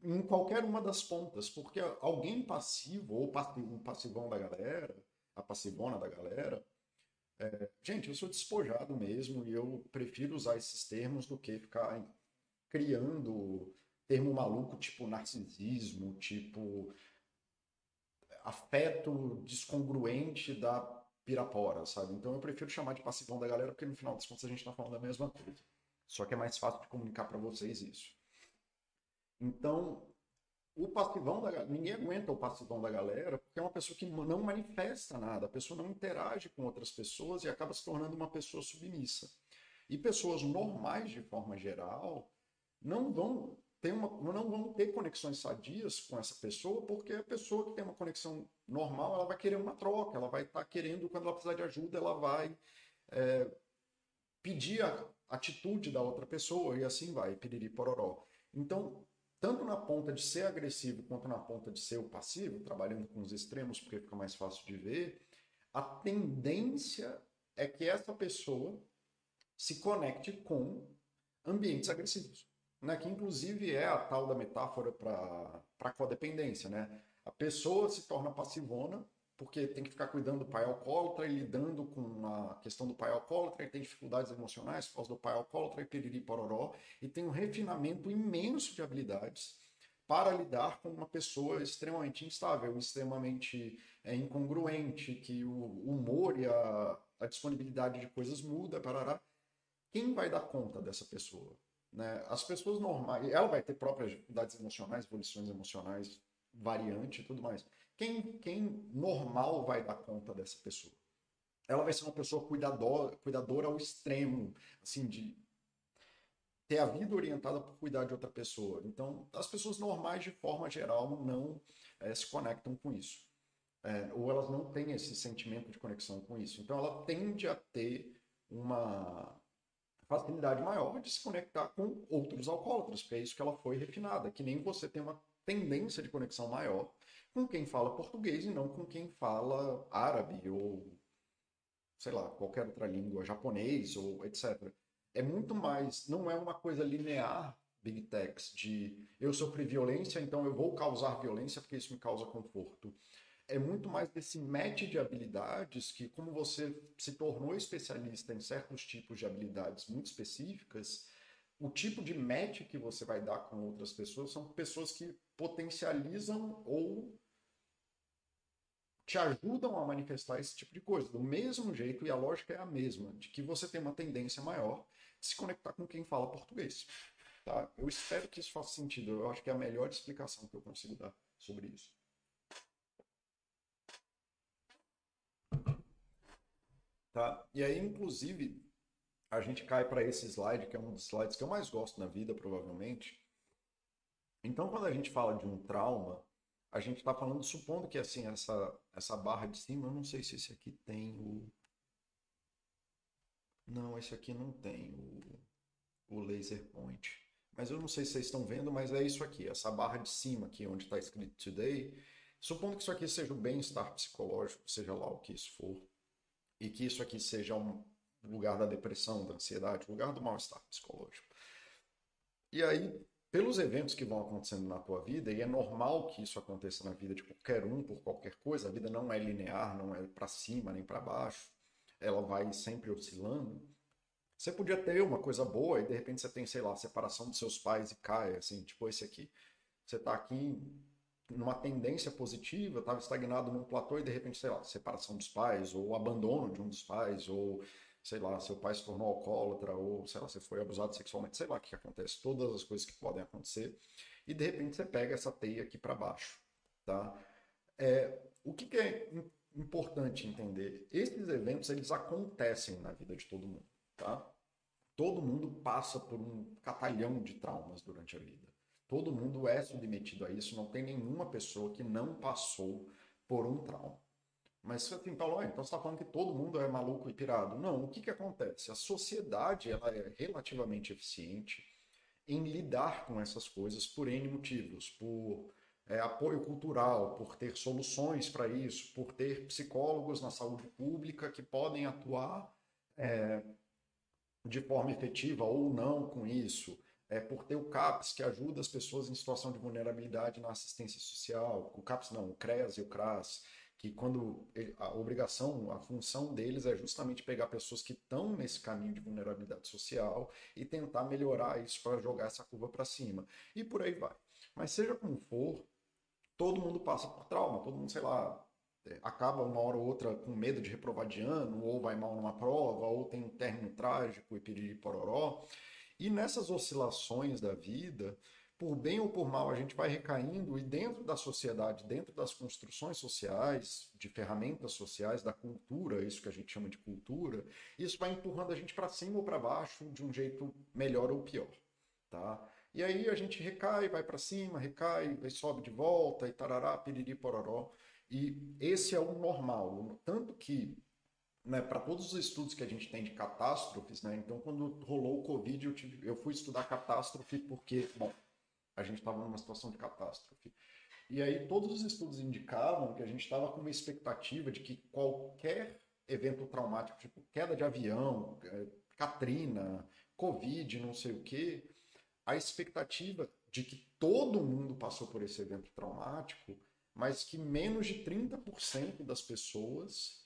em qualquer uma das pontas, porque alguém passivo ou o passivão da galera, a passivona da galera, é, gente, eu sou despojado mesmo e eu prefiro usar esses termos do que ficar criando termo maluco tipo narcisismo, tipo afeto descongruente da pirapora, sabe? Então eu prefiro chamar de passivão da galera porque no final das contas a gente está falando da mesma coisa. Só que é mais fácil de comunicar para vocês isso. Então, o passivão da ninguém aguenta o passivão da galera porque é uma pessoa que não manifesta nada, a pessoa não interage com outras pessoas e acaba se tornando uma pessoa submissa. E pessoas normais, de forma geral, não vão ter uma, não vão ter conexões sadias com essa pessoa, porque a pessoa que tem uma conexão normal, ela vai querer uma troca, ela vai estar tá querendo, quando ela precisar de ajuda, ela vai é, pedir a, atitude da outra pessoa e assim vai, piriri pororó. Então, tanto na ponta de ser agressivo quanto na ponta de ser o passivo, trabalhando com os extremos porque fica mais fácil de ver, a tendência é que essa pessoa se conecte com ambientes agressivos, né? que inclusive é a tal da metáfora para a codependência. Né? A pessoa se torna passivona porque tem que ficar cuidando do pai alcoólatra e lidando com a questão do pai alcoólatra e tem dificuldades emocionais por causa do pai alcoólatra e piriri pororó e tem um refinamento imenso de habilidades para lidar com uma pessoa extremamente instável, extremamente é, incongruente, que o humor e a, a disponibilidade de coisas muda, parará. Quem vai dar conta dessa pessoa? Né? As pessoas normais, ela vai ter próprias dificuldades emocionais, evoluções emocionais variante e tudo mais quem, quem normal vai dar conta dessa pessoa? Ela vai ser uma pessoa cuidadora, cuidadora ao extremo, assim, de ter a vida orientada por cuidar de outra pessoa. Então, as pessoas normais, de forma geral, não é, se conectam com isso. É, ou elas não têm esse sentimento de conexão com isso. Então ela tende a ter uma facilidade maior de se conectar com outros alcoólatras, porque é isso que ela foi refinada, que nem você tem uma tendência de conexão maior com quem fala português e não com quem fala árabe ou sei lá, qualquer outra língua, japonês ou etc. É muito mais, não é uma coisa linear Big Techs de eu sofri violência, então eu vou causar violência porque isso me causa conforto. É muito mais desse match de habilidades que, como você se tornou especialista em certos tipos de habilidades muito específicas, o tipo de match que você vai dar com outras pessoas são pessoas que potencializam ou te ajudam a manifestar esse tipo de coisa. Do mesmo jeito, e a lógica é a mesma, de que você tem uma tendência maior de se conectar com quem fala português. Tá? Eu espero que isso faça sentido. Eu acho que é a melhor explicação que eu consigo dar sobre isso. Tá? E aí, inclusive, a gente cai para esse slide, que é um dos slides que eu mais gosto na vida, provavelmente. Então, quando a gente fala de um trauma, a gente está falando, supondo que assim, essa, essa barra de cima, eu não sei se esse aqui tem o. Não, esse aqui não tem o, o laser point. Mas eu não sei se vocês estão vendo, mas é isso aqui, essa barra de cima aqui onde está escrito Today. Supondo que isso aqui seja o bem-estar psicológico, seja lá o que isso for, e que isso aqui seja um lugar da depressão, da ansiedade, lugar do mal-estar psicológico. E aí, pelos eventos que vão acontecendo na tua vida, e é normal que isso aconteça na vida de qualquer um, por qualquer coisa, a vida não é linear, não é para cima nem para baixo, ela vai sempre oscilando. Você podia ter uma coisa boa e de repente você tem, sei lá, separação dos seus pais e cai, assim, tipo esse aqui. Você está aqui numa tendência positiva, estava estagnado num platô e de repente, sei lá, separação dos pais, ou abandono de um dos pais, ou sei lá, seu pai se tornou alcoólatra, ou sei lá, você foi abusado sexualmente, sei lá o que acontece, todas as coisas que podem acontecer, e de repente você pega essa teia aqui para baixo, tá? É, o que, que é importante entender? Esses eventos, eles acontecem na vida de todo mundo, tá? Todo mundo passa por um catalhão de traumas durante a vida. Todo mundo é submetido a isso, não tem nenhuma pessoa que não passou por um trauma. Mas assim, Paulo, então você está falando que todo mundo é maluco e pirado. Não, o que, que acontece? A sociedade ela é relativamente eficiente em lidar com essas coisas por N motivos, por é, apoio cultural, por ter soluções para isso, por ter psicólogos na saúde pública que podem atuar é, de forma efetiva ou não com isso, é, por ter o CAPS que ajuda as pessoas em situação de vulnerabilidade na assistência social, o CAPS não, o CREAS e o CRAS, que quando a obrigação, a função deles é justamente pegar pessoas que estão nesse caminho de vulnerabilidade social e tentar melhorar isso para jogar essa curva para cima. E por aí vai. Mas seja como for, todo mundo passa por trauma, todo mundo, sei lá, é, acaba uma hora ou outra com medo de reprovar de ano, ou vai mal numa prova, ou tem um término trágico e piriri pororó. E nessas oscilações da vida, por bem ou por mal, a gente vai recaindo e dentro da sociedade, dentro das construções sociais, de ferramentas sociais, da cultura, isso que a gente chama de cultura, isso vai empurrando a gente para cima ou para baixo de um jeito melhor ou pior, tá? E aí a gente recai, vai para cima, recai, sobe de volta e tarará, piriri, pororó. E esse é o normal, tanto que né, para todos os estudos que a gente tem de catástrofes, né, então quando rolou o Covid, eu, tive, eu fui estudar catástrofe porque, bom, a gente estava numa situação de catástrofe. E aí todos os estudos indicavam que a gente estava com uma expectativa de que qualquer evento traumático, tipo queda de avião, é, Katrina, Covid, não sei o quê, a expectativa de que todo mundo passou por esse evento traumático, mas que menos de 30% das pessoas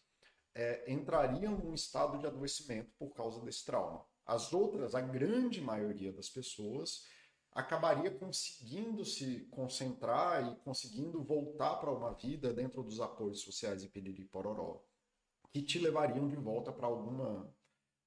é, entrariam num estado de adoecimento por causa desse trauma. As outras, a grande maioria das pessoas, acabaria conseguindo se concentrar e conseguindo voltar para uma vida dentro dos apoios sociais e piriri pororó, que te levariam de volta para alguma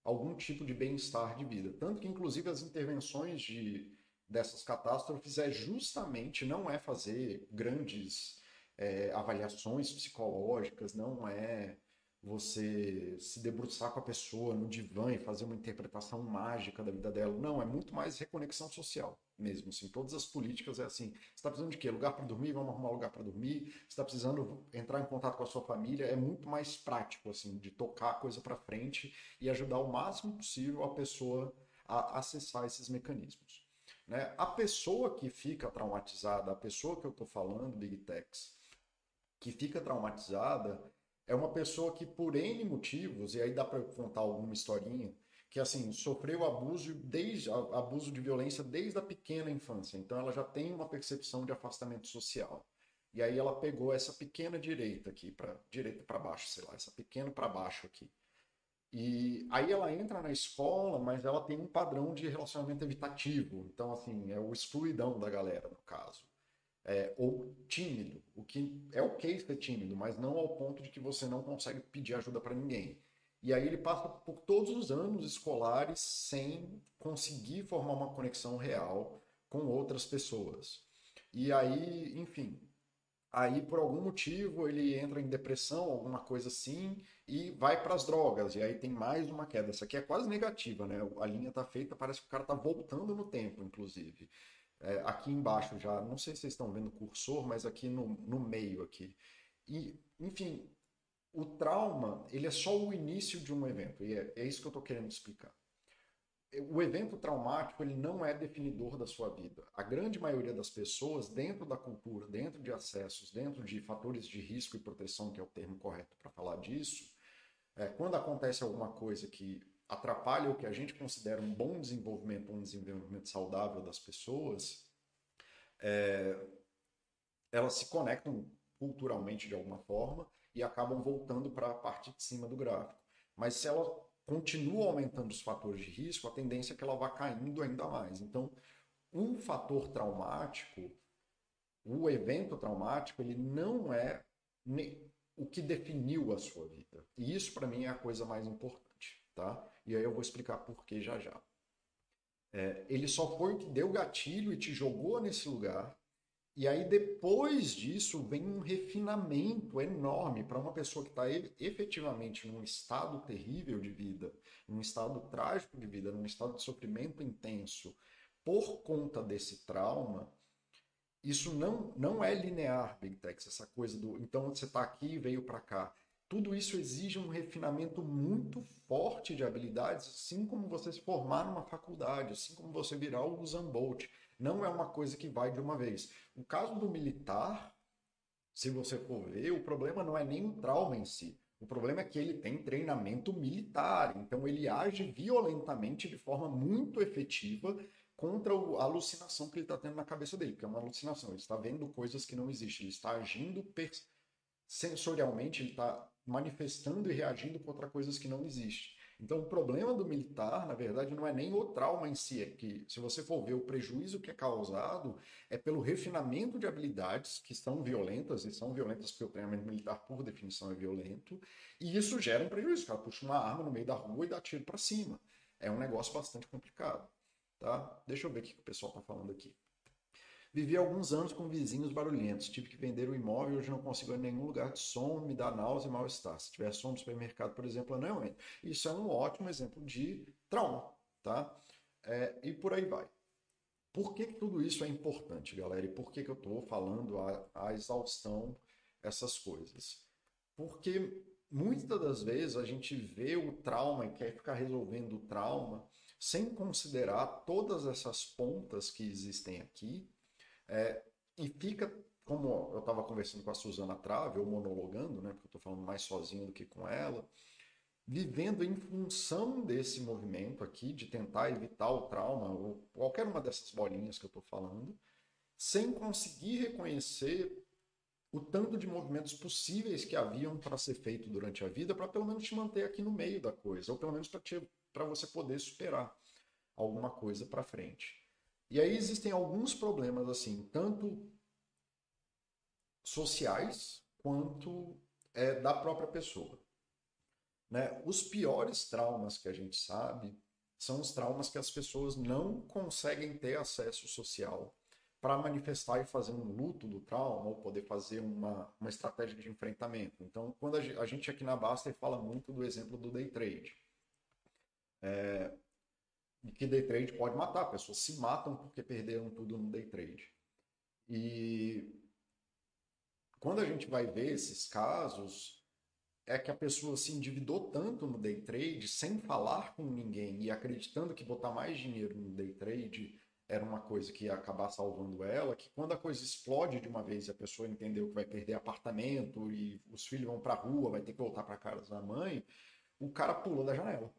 algum tipo de bem-estar de vida. Tanto que, inclusive, as intervenções de, dessas catástrofes é justamente, não é fazer grandes é, avaliações psicológicas, não é você se debruçar com a pessoa no divã e fazer uma interpretação mágica da vida dela. Não, é muito mais reconexão social mesmo. Assim, todas as políticas é assim. Você está precisando de quê? Lugar para dormir? Vamos arrumar lugar para dormir. Você está precisando entrar em contato com a sua família? É muito mais prático, assim, de tocar a coisa para frente e ajudar o máximo possível a pessoa a acessar esses mecanismos. Né? A pessoa que fica traumatizada, a pessoa que eu estou falando, Big Techs, que fica traumatizada, é uma pessoa que, por N motivos, e aí dá para contar alguma historinha, que assim sofreu abuso desde abuso de violência desde a pequena infância. Então ela já tem uma percepção de afastamento social. E aí ela pegou essa pequena direita aqui para direita para baixo, sei lá, essa pequena para baixo aqui. E aí ela entra na escola, mas ela tem um padrão de relacionamento evitativo. Então assim, é o excluidão da galera no caso é, ou tímido, o que é ok ser tímido, mas não ao ponto de que você não consegue pedir ajuda para ninguém. E aí ele passa por todos os anos escolares sem conseguir formar uma conexão real com outras pessoas. E aí, enfim, aí por algum motivo ele entra em depressão, alguma coisa assim, e vai para as drogas. E aí tem mais uma queda. Essa aqui é quase negativa, né? A linha tá feita, parece que o cara tá voltando no tempo, inclusive. É, aqui embaixo já, não sei se vocês estão vendo o cursor, mas aqui no, no meio aqui. E, enfim, o trauma, ele é só o início de um evento, e é, é isso que eu estou querendo explicar. O evento traumático, ele não é definidor da sua vida. A grande maioria das pessoas, dentro da cultura, dentro de acessos, dentro de fatores de risco e proteção, que é o termo correto para falar disso, é, quando acontece alguma coisa que atrapalha o que a gente considera um bom desenvolvimento, um desenvolvimento saudável das pessoas, é, elas se conectam culturalmente de alguma forma e acabam voltando para a parte de cima do gráfico. Mas se ela continua aumentando os fatores de risco, a tendência é que ela vá caindo ainda mais. Então, um fator traumático, o evento traumático, ele não é o que definiu a sua vida. E isso, para mim, é a coisa mais importante. Tá? E aí eu vou explicar por que já já. É, ele só foi o que deu gatilho e te jogou nesse lugar. E aí depois disso vem um refinamento enorme para uma pessoa que está efetivamente num estado terrível de vida, num estado trágico de vida, num estado de sofrimento intenso, por conta desse trauma. Isso não, não é linear, Big Tex, essa coisa do então você está aqui e veio para cá. Tudo isso exige um refinamento muito forte de habilidades, assim como você se formar numa faculdade, assim como você virar o Usain Bolt. Não é uma coisa que vai de uma vez. O caso do militar, se você for ver, o problema não é nem o trauma em si. O problema é que ele tem treinamento militar, então ele age violentamente de forma muito efetiva contra a alucinação que ele está tendo na cabeça dele, porque é uma alucinação. Ele está vendo coisas que não existem, ele está agindo sensorialmente, ele está manifestando e reagindo contra coisas que não existem. Então, o problema do militar, na verdade, não é nem o trauma em si, é que, se você for ver o prejuízo que é causado, é pelo refinamento de habilidades que são violentas, e são violentas porque o treinamento militar, por definição, é violento, e isso gera um prejuízo. O cara puxa uma arma no meio da rua e dá tiro para cima. É um negócio bastante complicado. Tá? Deixa eu ver o que o pessoal está falando aqui. Vivi alguns anos com vizinhos barulhentos. Tive que vender o imóvel e hoje não consigo ir em nenhum lugar de som, me dá náusea e mal-estar. Se tiver som no supermercado, por exemplo, não entro. Isso é um ótimo exemplo de trauma, tá? É, e por aí vai. Por que, que, tudo isso é importante, galera? E por que, que eu estou falando a, a exaustão essas coisas? Porque muitas das vezes a gente vê o trauma e quer ficar resolvendo o trauma sem considerar todas essas pontas que existem aqui é, e fica, como eu estava conversando com a Suzana Trave, ou monologando, né, porque eu estou falando mais sozinho do que com ela, vivendo em função desse movimento aqui, de tentar evitar o trauma, ou qualquer uma dessas bolinhas que eu estou falando, sem conseguir reconhecer o tanto de movimentos possíveis que haviam para ser feito durante a vida, para pelo menos te manter aqui no meio da coisa, ou pelo menos para você poder superar alguma coisa para frente. E aí existem alguns problemas, assim, tanto sociais quanto é, da própria pessoa. Né? Os piores traumas que a gente sabe são os traumas que as pessoas não conseguem ter acesso social para manifestar e fazer um luto do trauma ou poder fazer uma, uma estratégia de enfrentamento. Então, quando a gente aqui na Basta fala muito do exemplo do day trade. É, que day trade pode matar, pessoas se matam porque perderam tudo no day trade. E quando a gente vai ver esses casos, é que a pessoa se endividou tanto no day trade, sem falar com ninguém e acreditando que botar mais dinheiro no day trade era uma coisa que ia acabar salvando ela, que quando a coisa explode de uma vez e a pessoa entendeu que vai perder apartamento e os filhos vão para a rua, vai ter que voltar para casa da mãe, o cara pula da janela.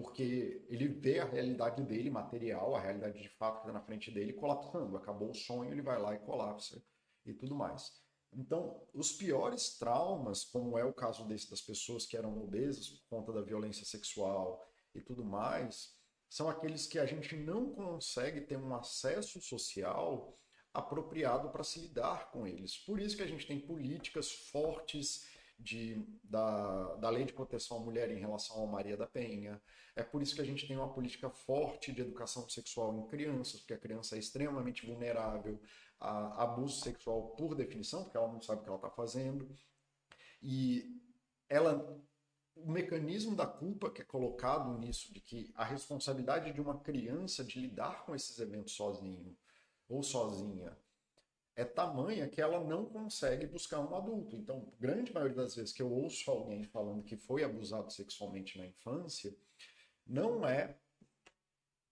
Porque ele vê a realidade dele, material, a realidade de fato que está na frente dele, colapsando. Acabou o sonho, ele vai lá e colapsa e tudo mais. Então, os piores traumas, como é o caso desse das pessoas que eram obesas por conta da violência sexual e tudo mais, são aqueles que a gente não consegue ter um acesso social apropriado para se lidar com eles. Por isso que a gente tem políticas fortes de, da, da Lei de Proteção à Mulher em relação ao Maria da Penha. É por isso que a gente tem uma política forte de educação sexual em crianças, porque a criança é extremamente vulnerável a abuso sexual por definição, porque ela não sabe o que ela está fazendo. E ela o mecanismo da culpa que é colocado nisso, de que a responsabilidade de uma criança de lidar com esses eventos sozinho ou sozinha é tamanha que ela não consegue buscar um adulto. Então, grande maioria das vezes que eu ouço alguém falando que foi abusado sexualmente na infância, não é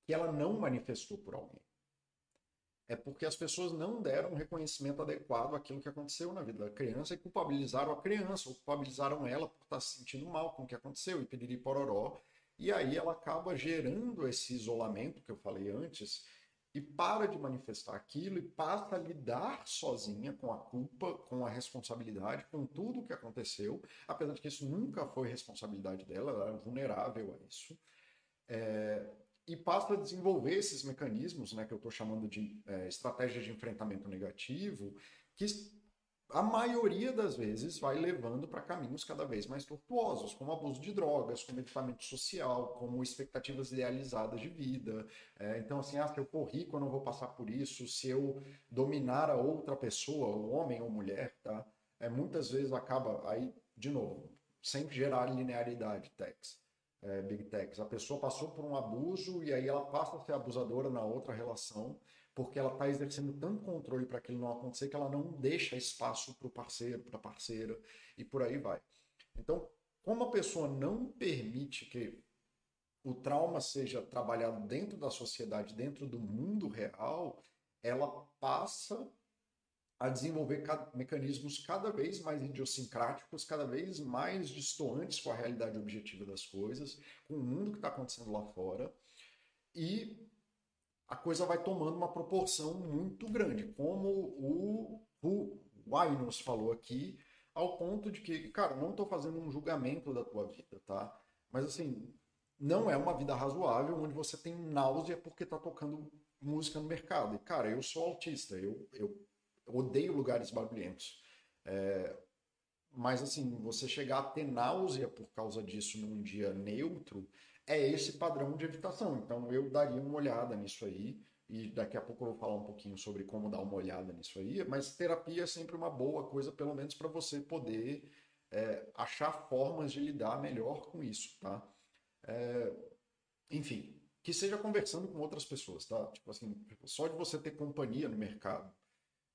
que ela não manifestou por alguém é porque as pessoas não deram um reconhecimento adequado àquilo que aconteceu na vida da criança e culpabilizaram a criança, ou culpabilizaram ela por estar se sentindo mal com o que aconteceu e pedir pororó. E aí ela acaba gerando esse isolamento que eu falei antes e para de manifestar aquilo e passa a lidar sozinha com a culpa, com a responsabilidade, com tudo o que aconteceu, apesar de que isso nunca foi responsabilidade dela, ela era vulnerável a isso. É, e passa a desenvolver esses mecanismos, né, que eu estou chamando de é, estratégias de enfrentamento negativo, que a maioria das vezes vai levando para caminhos cada vez mais tortuosos, como abuso de drogas, como equipamento social, como expectativas idealizadas de vida. É, então, assim, ah, se eu for rico, eu não vou passar por isso. Se eu dominar a outra pessoa, o homem ou mulher, tá? É, muitas vezes acaba aí, de novo, sempre gerar linearidade, Tex é, Big Techs. A pessoa passou por um abuso e aí ela passa a ser abusadora na outra relação, porque ela está exercendo tanto controle para aquilo não acontecer que ela não deixa espaço para o parceiro, para a parceira e por aí vai. Então, como a pessoa não permite que o trauma seja trabalhado dentro da sociedade, dentro do mundo real, ela passa a desenvolver mecanismos cada vez mais idiosincráticos, cada vez mais distantes com a realidade objetiva das coisas, com o mundo que está acontecendo lá fora, e a coisa vai tomando uma proporção muito grande, como o, o Wynus falou aqui, ao ponto de que, cara, não estou fazendo um julgamento da tua vida, tá? Mas assim, não é uma vida razoável onde você tem náusea porque está tocando música no mercado. E, cara, eu sou autista, eu, eu odeio lugares barulhentos. É, mas assim, você chegar a ter náusea por causa disso num dia neutro, é esse padrão de evitação. Então eu daria uma olhada nisso aí. E daqui a pouco eu vou falar um pouquinho sobre como dar uma olhada nisso aí. Mas terapia é sempre uma boa coisa, pelo menos para você poder é, achar formas de lidar melhor com isso, tá? É, enfim, que seja conversando com outras pessoas, tá? Tipo assim, só de você ter companhia no mercado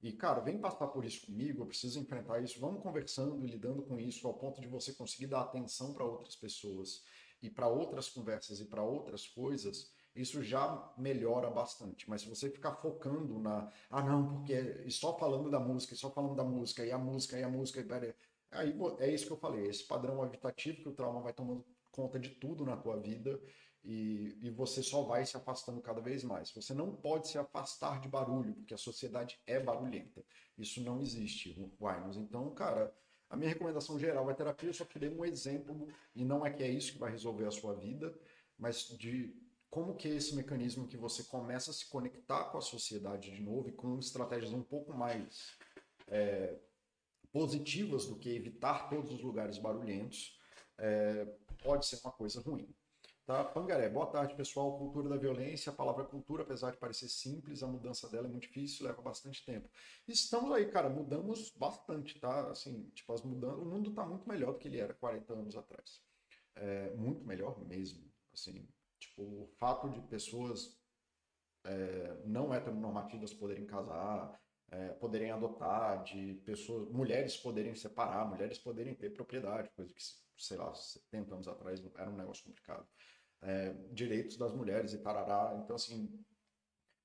e, cara, vem passar por isso comigo, eu preciso enfrentar isso, vamos conversando e lidando com isso ao ponto de você conseguir dar atenção para outras pessoas e para outras conversas e para outras coisas, isso já melhora bastante. Mas se você ficar focando na, ah, não, porque só falando da música, só falando da música, e a música, e a música, e aí é isso que eu falei, esse padrão habitativo que o trauma vai tomando conta de tudo na tua vida e, e, você só vai se afastando cada vez mais. Você não pode se afastar de barulho, porque a sociedade é barulhenta. Isso não existe, Winans. Então, cara, a minha recomendação geral é terapia, eu só dei um exemplo, e não é que é isso que vai resolver a sua vida, mas de como que é esse mecanismo que você começa a se conectar com a sociedade de novo e com estratégias um pouco mais é, positivas do que evitar todos os lugares barulhentos, é, pode ser uma coisa ruim. Tá, Pangaré, boa tarde, pessoal. Cultura da violência. A palavra cultura, apesar de parecer simples, a mudança dela é muito difícil, leva bastante tempo. Estamos aí, cara, mudamos bastante, tá? Assim, tipo, as mudanças. O mundo tá muito melhor do que ele era 40 anos atrás. É, muito melhor mesmo. Assim, tipo, o fato de pessoas é, não heteronormativas poderem casar, é, poderem adotar, de pessoas, mulheres poderem separar, mulheres poderem ter propriedade, coisa que, sei lá, 70 anos atrás era um negócio complicado. É, direitos das mulheres e tarará. Então, assim,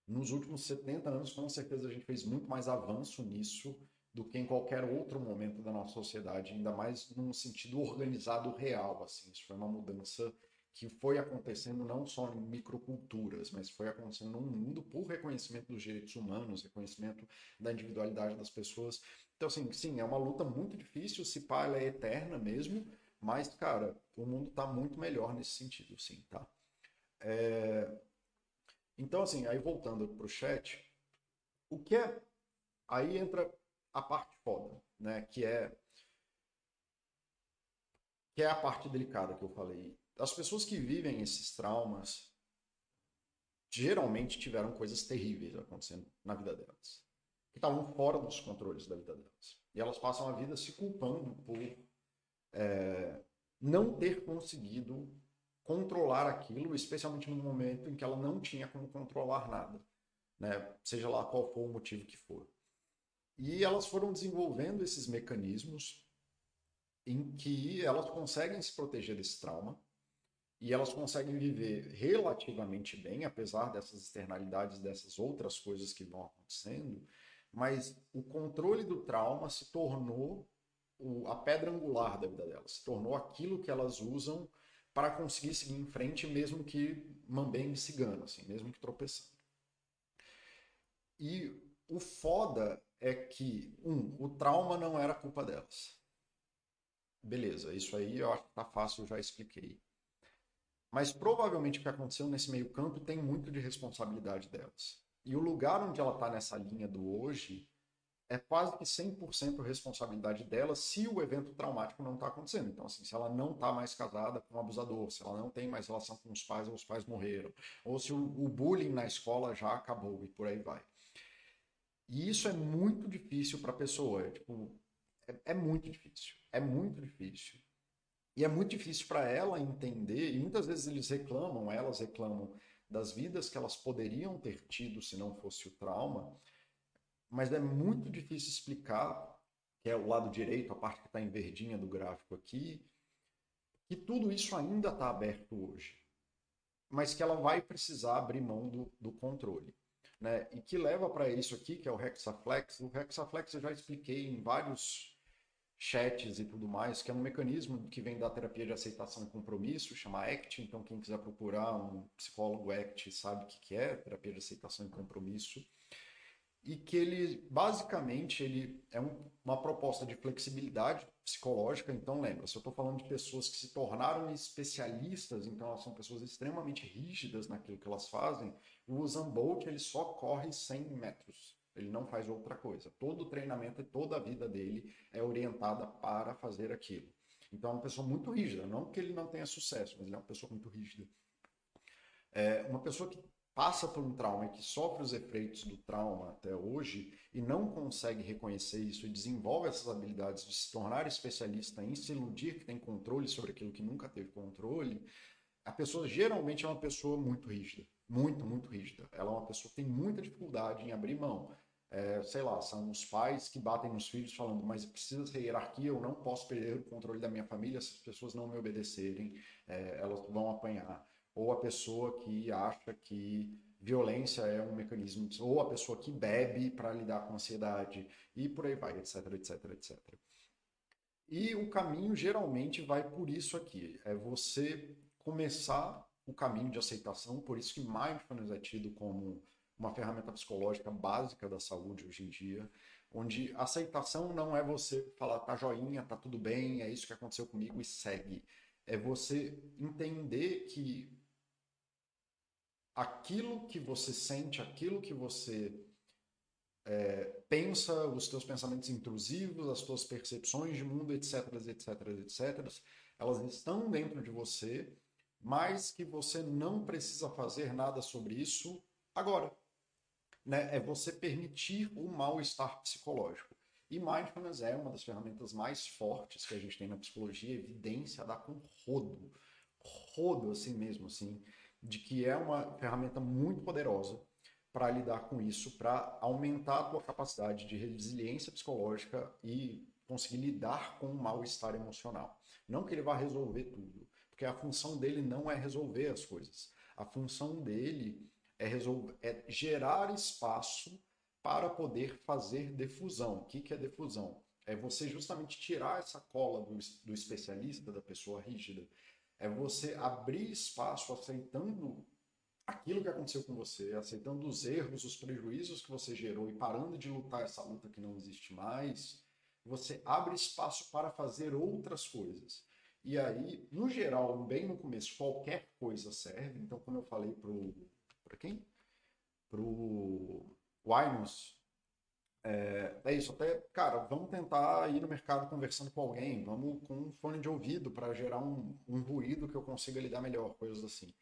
nos últimos 70 anos, com certeza a gente fez muito mais avanço nisso do que em qualquer outro momento da nossa sociedade, ainda mais num sentido organizado real, assim. Isso foi uma mudança que foi acontecendo não só em microculturas, mas foi acontecendo no mundo por reconhecimento dos direitos humanos, reconhecimento da individualidade das pessoas. Então, assim, sim, é uma luta muito difícil, se pá, ela é eterna mesmo, mas, cara, o mundo está muito melhor nesse sentido, sim, tá? É... Então, assim, aí voltando para o chat, o que é... Aí entra a parte foda, né? Que é... Que é a parte delicada que eu falei as pessoas que vivem esses traumas geralmente tiveram coisas terríveis acontecendo na vida delas, que estavam fora dos controles da vida delas. E elas passam a vida se culpando por é, não ter conseguido controlar aquilo, especialmente no momento em que ela não tinha como controlar nada, né? seja lá qual for o motivo que for. E elas foram desenvolvendo esses mecanismos em que elas conseguem se proteger desse trauma e elas conseguem viver relativamente bem, apesar dessas externalidades, dessas outras coisas que vão acontecendo, mas o controle do trauma se tornou o, a pedra angular da vida delas, se tornou aquilo que elas usam para conseguir seguir em frente, mesmo que mambengue cigano, assim, mesmo que tropeçando. E o foda é que, um, o trauma não era culpa delas. Beleza, isso aí eu acho que tá fácil, eu já expliquei. Mas provavelmente o que aconteceu nesse meio campo tem muito de responsabilidade delas. E o lugar onde ela está nessa linha do hoje é quase que 100% responsabilidade dela se o evento traumático não está acontecendo. Então, assim, se ela não está mais casada com um abusador, se ela não tem mais relação com os pais ou os pais morreram, ou se o, o bullying na escola já acabou e por aí vai. E isso é muito difícil para a pessoa. É, tipo, é, é muito difícil. É muito difícil. E é muito difícil para ela entender, e muitas vezes eles reclamam, elas reclamam das vidas que elas poderiam ter tido se não fosse o trauma, mas é muito difícil explicar, que é o lado direito, a parte que está em verdinha do gráfico aqui, que tudo isso ainda está aberto hoje, mas que ela vai precisar abrir mão do, do controle. Né? E que leva para isso aqui, que é o Hexaflex. O Hexaflex eu já expliquei em vários chats e tudo mais, que é um mecanismo que vem da terapia de aceitação e compromisso, chama ACT. Então, quem quiser procurar um psicólogo ACT sabe o que é terapia de aceitação e compromisso. E que ele, basicamente, ele é um, uma proposta de flexibilidade psicológica. Então, lembra, se eu estou falando de pessoas que se tornaram especialistas, então elas são pessoas extremamente rígidas naquilo que elas fazem, o Zambolt ele só corre 100 metros. Ele não faz outra coisa. Todo o treinamento e toda a vida dele é orientada para fazer aquilo. Então é uma pessoa muito rígida. Não que ele não tenha sucesso, mas ele é uma pessoa muito rígida. É uma pessoa que passa por um trauma e que sofre os efeitos do trauma até hoje e não consegue reconhecer isso e desenvolve essas habilidades de se tornar especialista em se iludir que tem controle sobre aquilo que nunca teve controle, a pessoa geralmente é uma pessoa muito rígida, muito, muito rígida. Ela é uma pessoa que tem muita dificuldade em abrir mão é, sei lá, são os pais que batem nos filhos falando, mas precisa ser hierarquia, eu não posso perder o controle da minha família se as pessoas não me obedecerem, é, elas vão apanhar. Ou a pessoa que acha que violência é um mecanismo, ou a pessoa que bebe para lidar com ansiedade, e por aí vai, etc, etc, etc. E o caminho geralmente vai por isso aqui, é você começar o caminho de aceitação, por isso que mindfulness é tido como uma ferramenta psicológica básica da saúde hoje em dia, onde aceitação não é você falar tá joinha, tá tudo bem, é isso que aconteceu comigo e segue. É você entender que aquilo que você sente, aquilo que você é, pensa, os teus pensamentos intrusivos, as tuas percepções de mundo, etc, etc, etc, elas estão dentro de você mas que você não precisa fazer nada sobre isso agora. Né? É você permitir o mal-estar psicológico. E mindfulness é uma das ferramentas mais fortes que a gente tem na psicologia, evidência dá com rodo, rodo assim mesmo, assim, de que é uma ferramenta muito poderosa para lidar com isso, para aumentar a tua capacidade de resiliência psicológica e conseguir lidar com o mal-estar emocional. Não que ele vá resolver tudo, porque a função dele não é resolver as coisas. A função dele é, resolver, é gerar espaço para poder fazer defusão. O que, que é defusão? É você justamente tirar essa cola do, do especialista, da pessoa rígida. É você abrir espaço aceitando aquilo que aconteceu com você, aceitando os erros, os prejuízos que você gerou e parando de lutar essa luta que não existe mais você abre espaço para fazer outras coisas. E aí, no geral, bem no começo, qualquer coisa serve. Então, como eu falei pro para quem? Pro Winus, é, é, isso. Até, cara, vamos tentar ir no mercado conversando com alguém. Vamos com um fone de ouvido para gerar um, um ruído que eu consiga lidar melhor, coisas assim.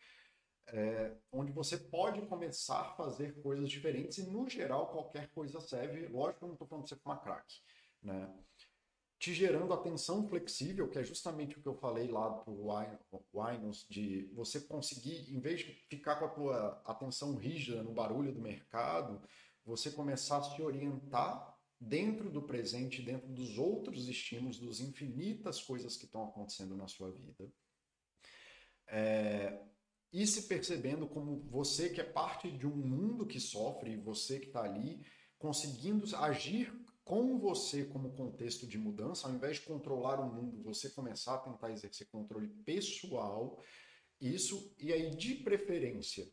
É, onde você pode começar a fazer coisas diferentes e, no geral, qualquer coisa serve. Lógico que eu não estou falando de você fumar crack né? te gerando atenção flexível, que é justamente o que eu falei lá para o Winus, de você conseguir, em vez de ficar com a tua atenção rígida no barulho do mercado, você começar a se orientar dentro do presente, dentro dos outros estímulos, dos infinitas coisas que estão acontecendo na sua vida. É, e se percebendo como você que é parte de um mundo que sofre, você que está ali, conseguindo agir com você como contexto de mudança, ao invés de controlar o mundo, você começar a tentar exercer controle pessoal, isso, e aí de preferência,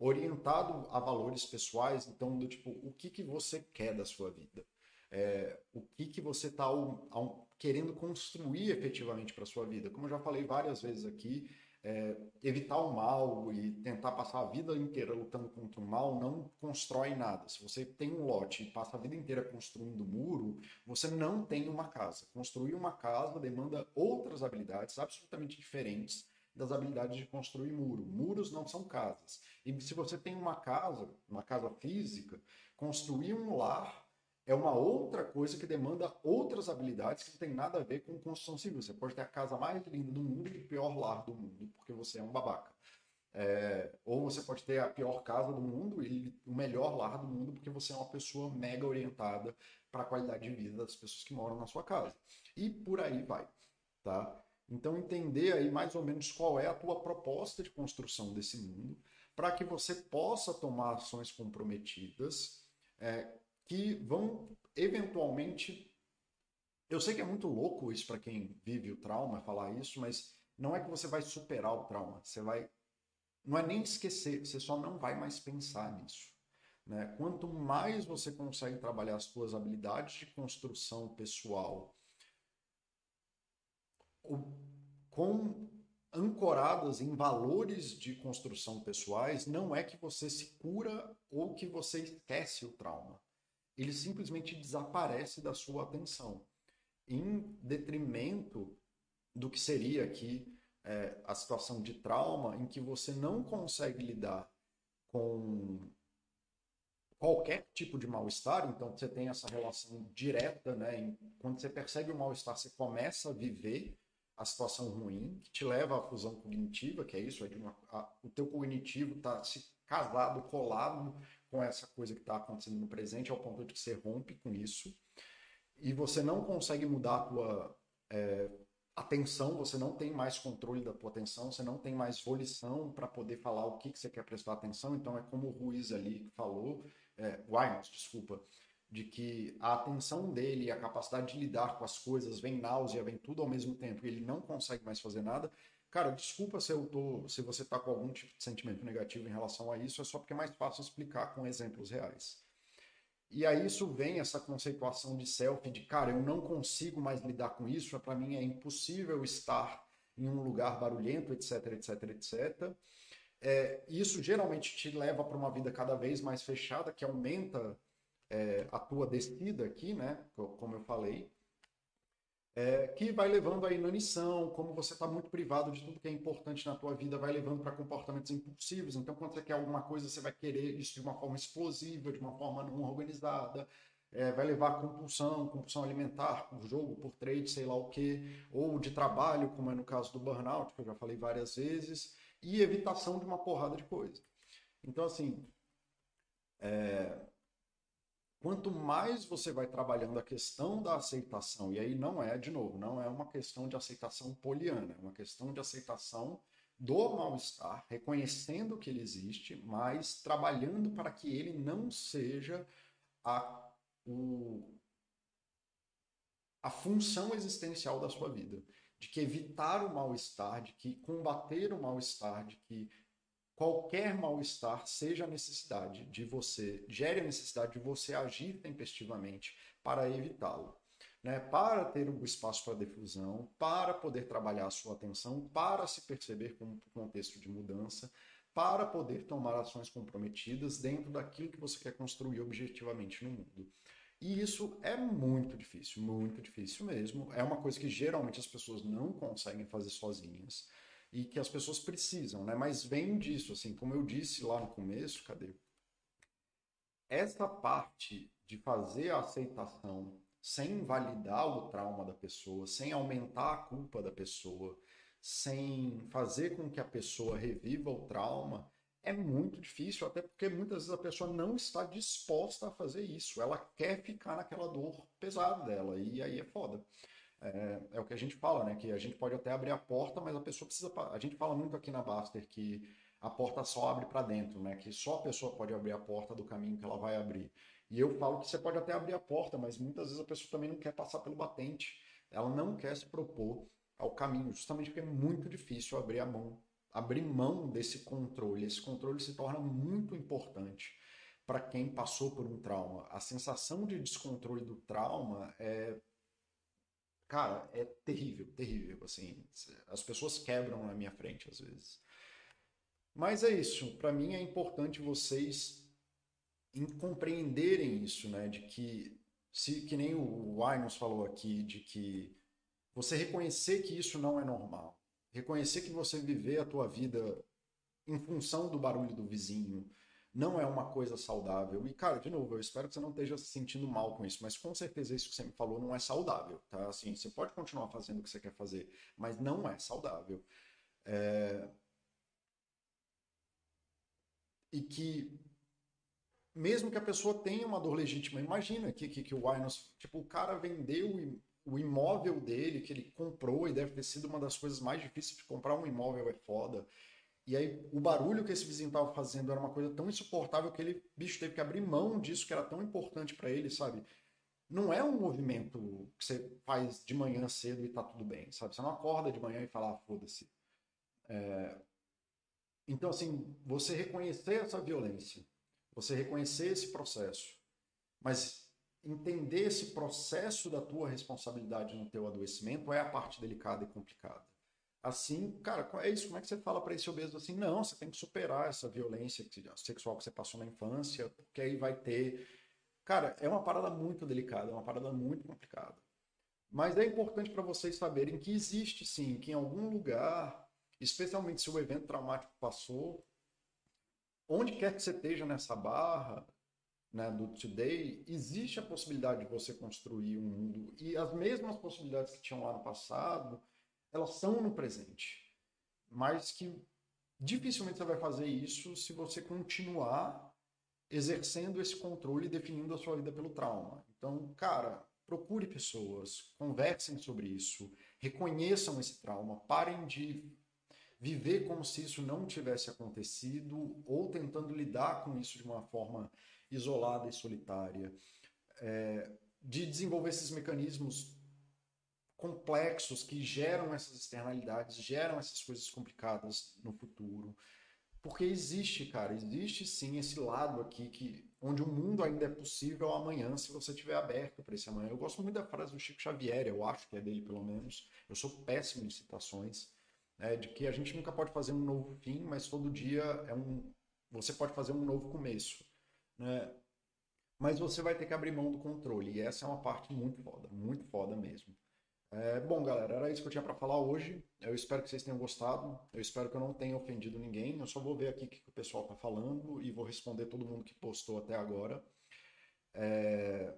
orientado a valores pessoais, então do tipo, o que, que você quer da sua vida? É, o que, que você está querendo construir efetivamente para sua vida? Como eu já falei várias vezes aqui, é, evitar o mal e tentar passar a vida inteira lutando contra o mal não constrói nada. Se você tem um lote e passa a vida inteira construindo muro, você não tem uma casa. Construir uma casa demanda outras habilidades absolutamente diferentes das habilidades de construir muro. Muros não são casas. E se você tem uma casa, uma casa física, construir um lar é uma outra coisa que demanda outras habilidades que não tem nada a ver com construção civil. Você pode ter a casa mais linda do mundo e o pior lar do mundo, porque você é um babaca. É, ou você pode ter a pior casa do mundo e o melhor lar do mundo, porque você é uma pessoa mega orientada para a qualidade de vida das pessoas que moram na sua casa. E por aí vai, tá? Então entender aí mais ou menos qual é a tua proposta de construção desse mundo, para que você possa tomar ações comprometidas, é, que vão eventualmente. Eu sei que é muito louco isso para quem vive o trauma falar isso, mas não é que você vai superar o trauma, você vai. Não é nem esquecer, você só não vai mais pensar nisso. Né? Quanto mais você consegue trabalhar as suas habilidades de construção pessoal com ancoradas em valores de construção pessoais, não é que você se cura ou que você esquece o trauma ele simplesmente desaparece da sua atenção, em detrimento do que seria aqui é, a situação de trauma, em que você não consegue lidar com qualquer tipo de mal-estar, então você tem essa relação direta, né? Quando você percebe o mal-estar, você começa a viver a situação ruim, que te leva à fusão cognitiva, que é isso, é uma, a, o teu cognitivo está se casado, colado com essa coisa que está acontecendo no presente, ao ponto de que você rompe com isso, e você não consegue mudar a tua é, atenção, você não tem mais controle da tua atenção, você não tem mais volição para poder falar o que, que você quer prestar atenção, então é como o Ruiz ali falou, é, desculpa, de que a atenção dele a capacidade de lidar com as coisas vem náusea, vem tudo ao mesmo tempo, e ele não consegue mais fazer nada, Cara, desculpa se eu tô, se você está com algum tipo de sentimento negativo em relação a isso, é só porque é mais fácil explicar com exemplos reais. E aí isso vem essa conceituação de self, de cara, eu não consigo mais lidar com isso, para mim é impossível estar em um lugar barulhento, etc, etc, etc. É, isso geralmente te leva para uma vida cada vez mais fechada, que aumenta é, a tua descida aqui, né? Como eu falei. é, que vai levando à inanição, como você está muito privado de tudo que é importante na tua vida, vai levando para comportamentos impulsivos. Então, quando você quer alguma coisa, você vai querer isso de uma forma explosiva, de uma forma não organizada. É, vai levar a compulsão, compulsão alimentar, por jogo, por trade, sei lá o que, ou de trabalho, como é no caso do burnout, que eu já falei várias vezes, e evitação de uma porrada de coisa. Então, assim, é, quanto mais você vai trabalhando a questão da aceitação, e aí não é, de novo, não é uma questão de aceitação poliana, é uma questão de aceitação do mal-estar, reconhecendo que ele existe, mas trabalhando para que ele não seja a, o, a função existencial da sua vida. De que evitar o mal-estar, de que combater o mal-estar, de que qualquer mal-estar seja a necessidade de você, gere a necessidade de você agir tempestivamente para evitá-lo. Né, para ter um espaço para defusão, para poder trabalhar a sua atenção, para se perceber como contexto de mudança, para poder tomar ações comprometidas dentro daquilo que você quer construir objetivamente no mundo. E isso é muito difícil, muito difícil mesmo. É uma coisa que geralmente as pessoas não conseguem fazer sozinhas e que as pessoas precisam, né? Mas vem disso, assim, como eu disse lá no começo, cadê? Essa parte de fazer a aceitação sem invalidar o trauma da pessoa, sem aumentar a culpa da pessoa, sem fazer com que a pessoa reviva o trauma, é muito difícil, até porque muitas vezes a pessoa não está disposta a fazer isso. Ela quer ficar naquela dor pesada dela, e aí é foda. É, é, o que a gente fala, né? Que a gente pode até abrir a porta, mas a pessoa precisa. A gente fala muito aqui na Baster que a porta só abre para dentro, né? Que só a pessoa pode abrir a porta do caminho que ela vai abrir. E eu falo que você pode até abrir a porta, mas muitas vezes a pessoa também não quer passar pelo batente. Ela não quer se propor ao caminho, justamente porque é muito difícil abrir a mão, abrir mão desse controle. Esse controle se torna muito importante para quem passou por um trauma. A sensação de descontrole do trauma é Cara, é terrível, terrível. Assim, as pessoas quebram na minha frente às vezes. Mas é isso. Para mim é importante vocês compreenderem isso, né? De que, se, que nem o Ai nos falou aqui, de que você reconhecer que isso não é normal. Reconhecer que você viver a tua vida em função do barulho do vizinho, não é uma coisa saudável. E, cara, de novo, eu espero que você não esteja se sentindo mal com isso, mas com certeza isso que você me falou não é saudável, tá? Assim, você pode continuar fazendo o que você quer fazer, mas não é saudável. É... E que, mesmo que a pessoa tenha uma dor legítima, imagina que, que, que o Winos, tipo, o cara vendeu o imóvel dele, que ele comprou, e deve ter sido uma das coisas mais difíceis de comprar um imóvel, é foda. E aí o barulho que esse vizinho estava fazendo era uma coisa tão insuportável que ele, bicho, teve que abrir mão disso que era tão importante para ele, sabe? Não é um movimento que você faz de manhã cedo e tá tudo bem, sabe? Você não acorda de manhã e fala, ah, foda-se. É... Então, assim, você reconhecer essa violência, você reconhecer esse processo, mas entender esse processo da tua responsabilidade no teu adoecimento é a parte delicada e complicada. Assim, cara, é isso. Como é que você fala para esse obeso assim? Não, você tem que superar essa violência sexual que você passou na infância, porque aí vai ter. Cara, é uma parada muito delicada, é uma parada muito complicada. Mas é importante para vocês saberem que existe sim, que em algum lugar, especialmente se o evento traumático passou, onde quer que você esteja nessa barra, né, do today, existe a possibilidade de você construir um mundo e as mesmas possibilidades que tinham lá no passado elas são no presente. Mas que dificilmente você vai fazer isso se você continuar exercendo esse controle e definindo a sua vida pelo trauma. Então, cara, procure pessoas, conversem sobre isso, reconheçam esse trauma, parem de viver como se isso não tivesse acontecido ou tentando lidar com isso de uma forma isolada e solitária. É, de desenvolver esses mecanismos complexos que geram essas externalidades, geram essas coisas complicadas no futuro. Porque existe, cara, existe sim esse lado aqui que onde o mundo ainda é possível amanhã se você estiver aberto para esse amanhã. Eu gosto muito da frase do Chico Xavier, eu acho que é dele pelo menos. Eu sou péssimo em citações, né, de que a gente nunca pode fazer um novo fim, mas todo dia é um você pode fazer um novo começo, né? Mas você vai ter que abrir mão do controle, e essa é uma parte muito foda, muito foda mesmo. É, bom, galera, era isso que eu tinha para falar hoje. Eu espero que vocês tenham gostado. Eu espero que eu não tenha ofendido ninguém. Eu só vou ver aqui o que o pessoal está falando e vou responder todo mundo que postou até agora. É...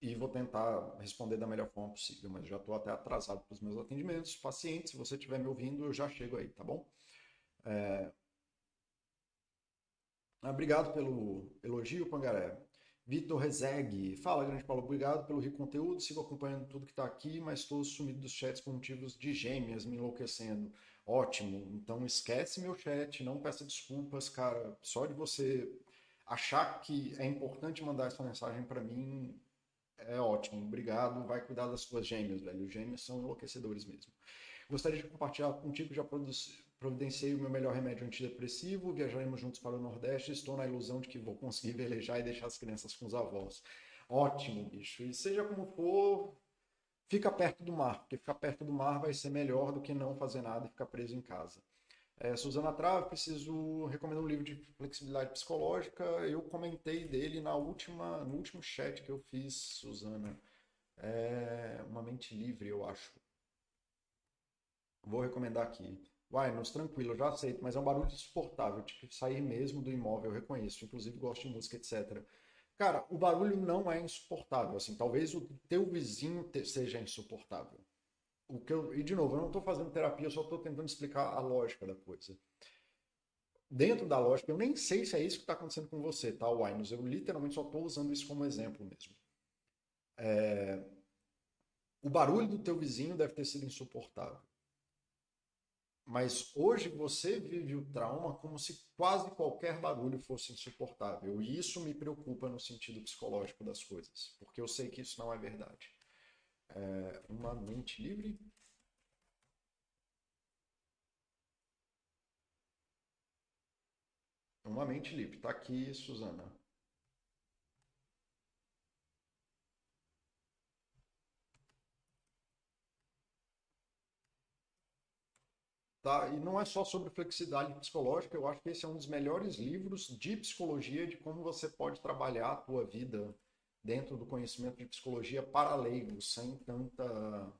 E vou tentar responder da melhor forma possível, mas já estou até atrasado para os meus atendimentos. Paciente, se você estiver me ouvindo, eu já chego aí, tá bom? É... Obrigado pelo elogio, Pangaré. Vitor Rezeg, fala, grande Paulo, obrigado pelo rico conteúdo, sigo acompanhando tudo que está aqui, mas estou sumido dos chats por motivos de gêmeas me enlouquecendo. Ótimo, então esquece meu chat, não peça desculpas, cara. Só de você achar que é importante mandar essa mensagem para mim é ótimo, obrigado. Vai cuidar das suas gêmeas, velho. Os gêmeos são enlouquecedores mesmo. Gostaria de compartilhar contigo, já providenciei o meu melhor remédio antidepressivo, viajaremos juntos para o Nordeste, estou na ilusão de que vou conseguir velejar e deixar as crianças com os avós. Ótimo, bicho. E seja como for, fica perto do mar, porque ficar perto do mar vai ser melhor do que não fazer nada e ficar preso em casa. É, Suzana Trave, preciso recomendar um livro de flexibilidade psicológica. Eu comentei dele na última, no último chat que eu fiz, Suzana. É uma mente livre, eu acho. Vou recomendar aqui. Uai, nos tranquilo, eu já aceito, mas é um barulho insuportável, tipo, sair mesmo do imóvel, eu reconheço, inclusive gosto de música, etc. Cara, o barulho não é insuportável, assim, talvez o teu vizinho te, seja insuportável. O que eu, e de novo, eu não estou fazendo terapia, eu só estou tentando explicar a lógica da coisa. Dentro da lógica, eu nem sei se é isso que está acontecendo com você, tá, Winus? Eu literalmente só estou usando isso como exemplo mesmo. É... O barulho do teu vizinho deve ter sido insuportável. Mas hoje você vive o trauma como se quase qualquer barulho fosse insuportável. E isso me preocupa no sentido psicológico das coisas, porque eu sei que isso não é verdade. É uma mente livre? Uma mente livre. Está aqui, Suzana. Tá? E não é só sobre flexibilidade psicológica, eu acho que esse é um dos melhores livros de psicologia de como você pode trabalhar a tua vida dentro do conhecimento de psicologia para leigos, sem tanta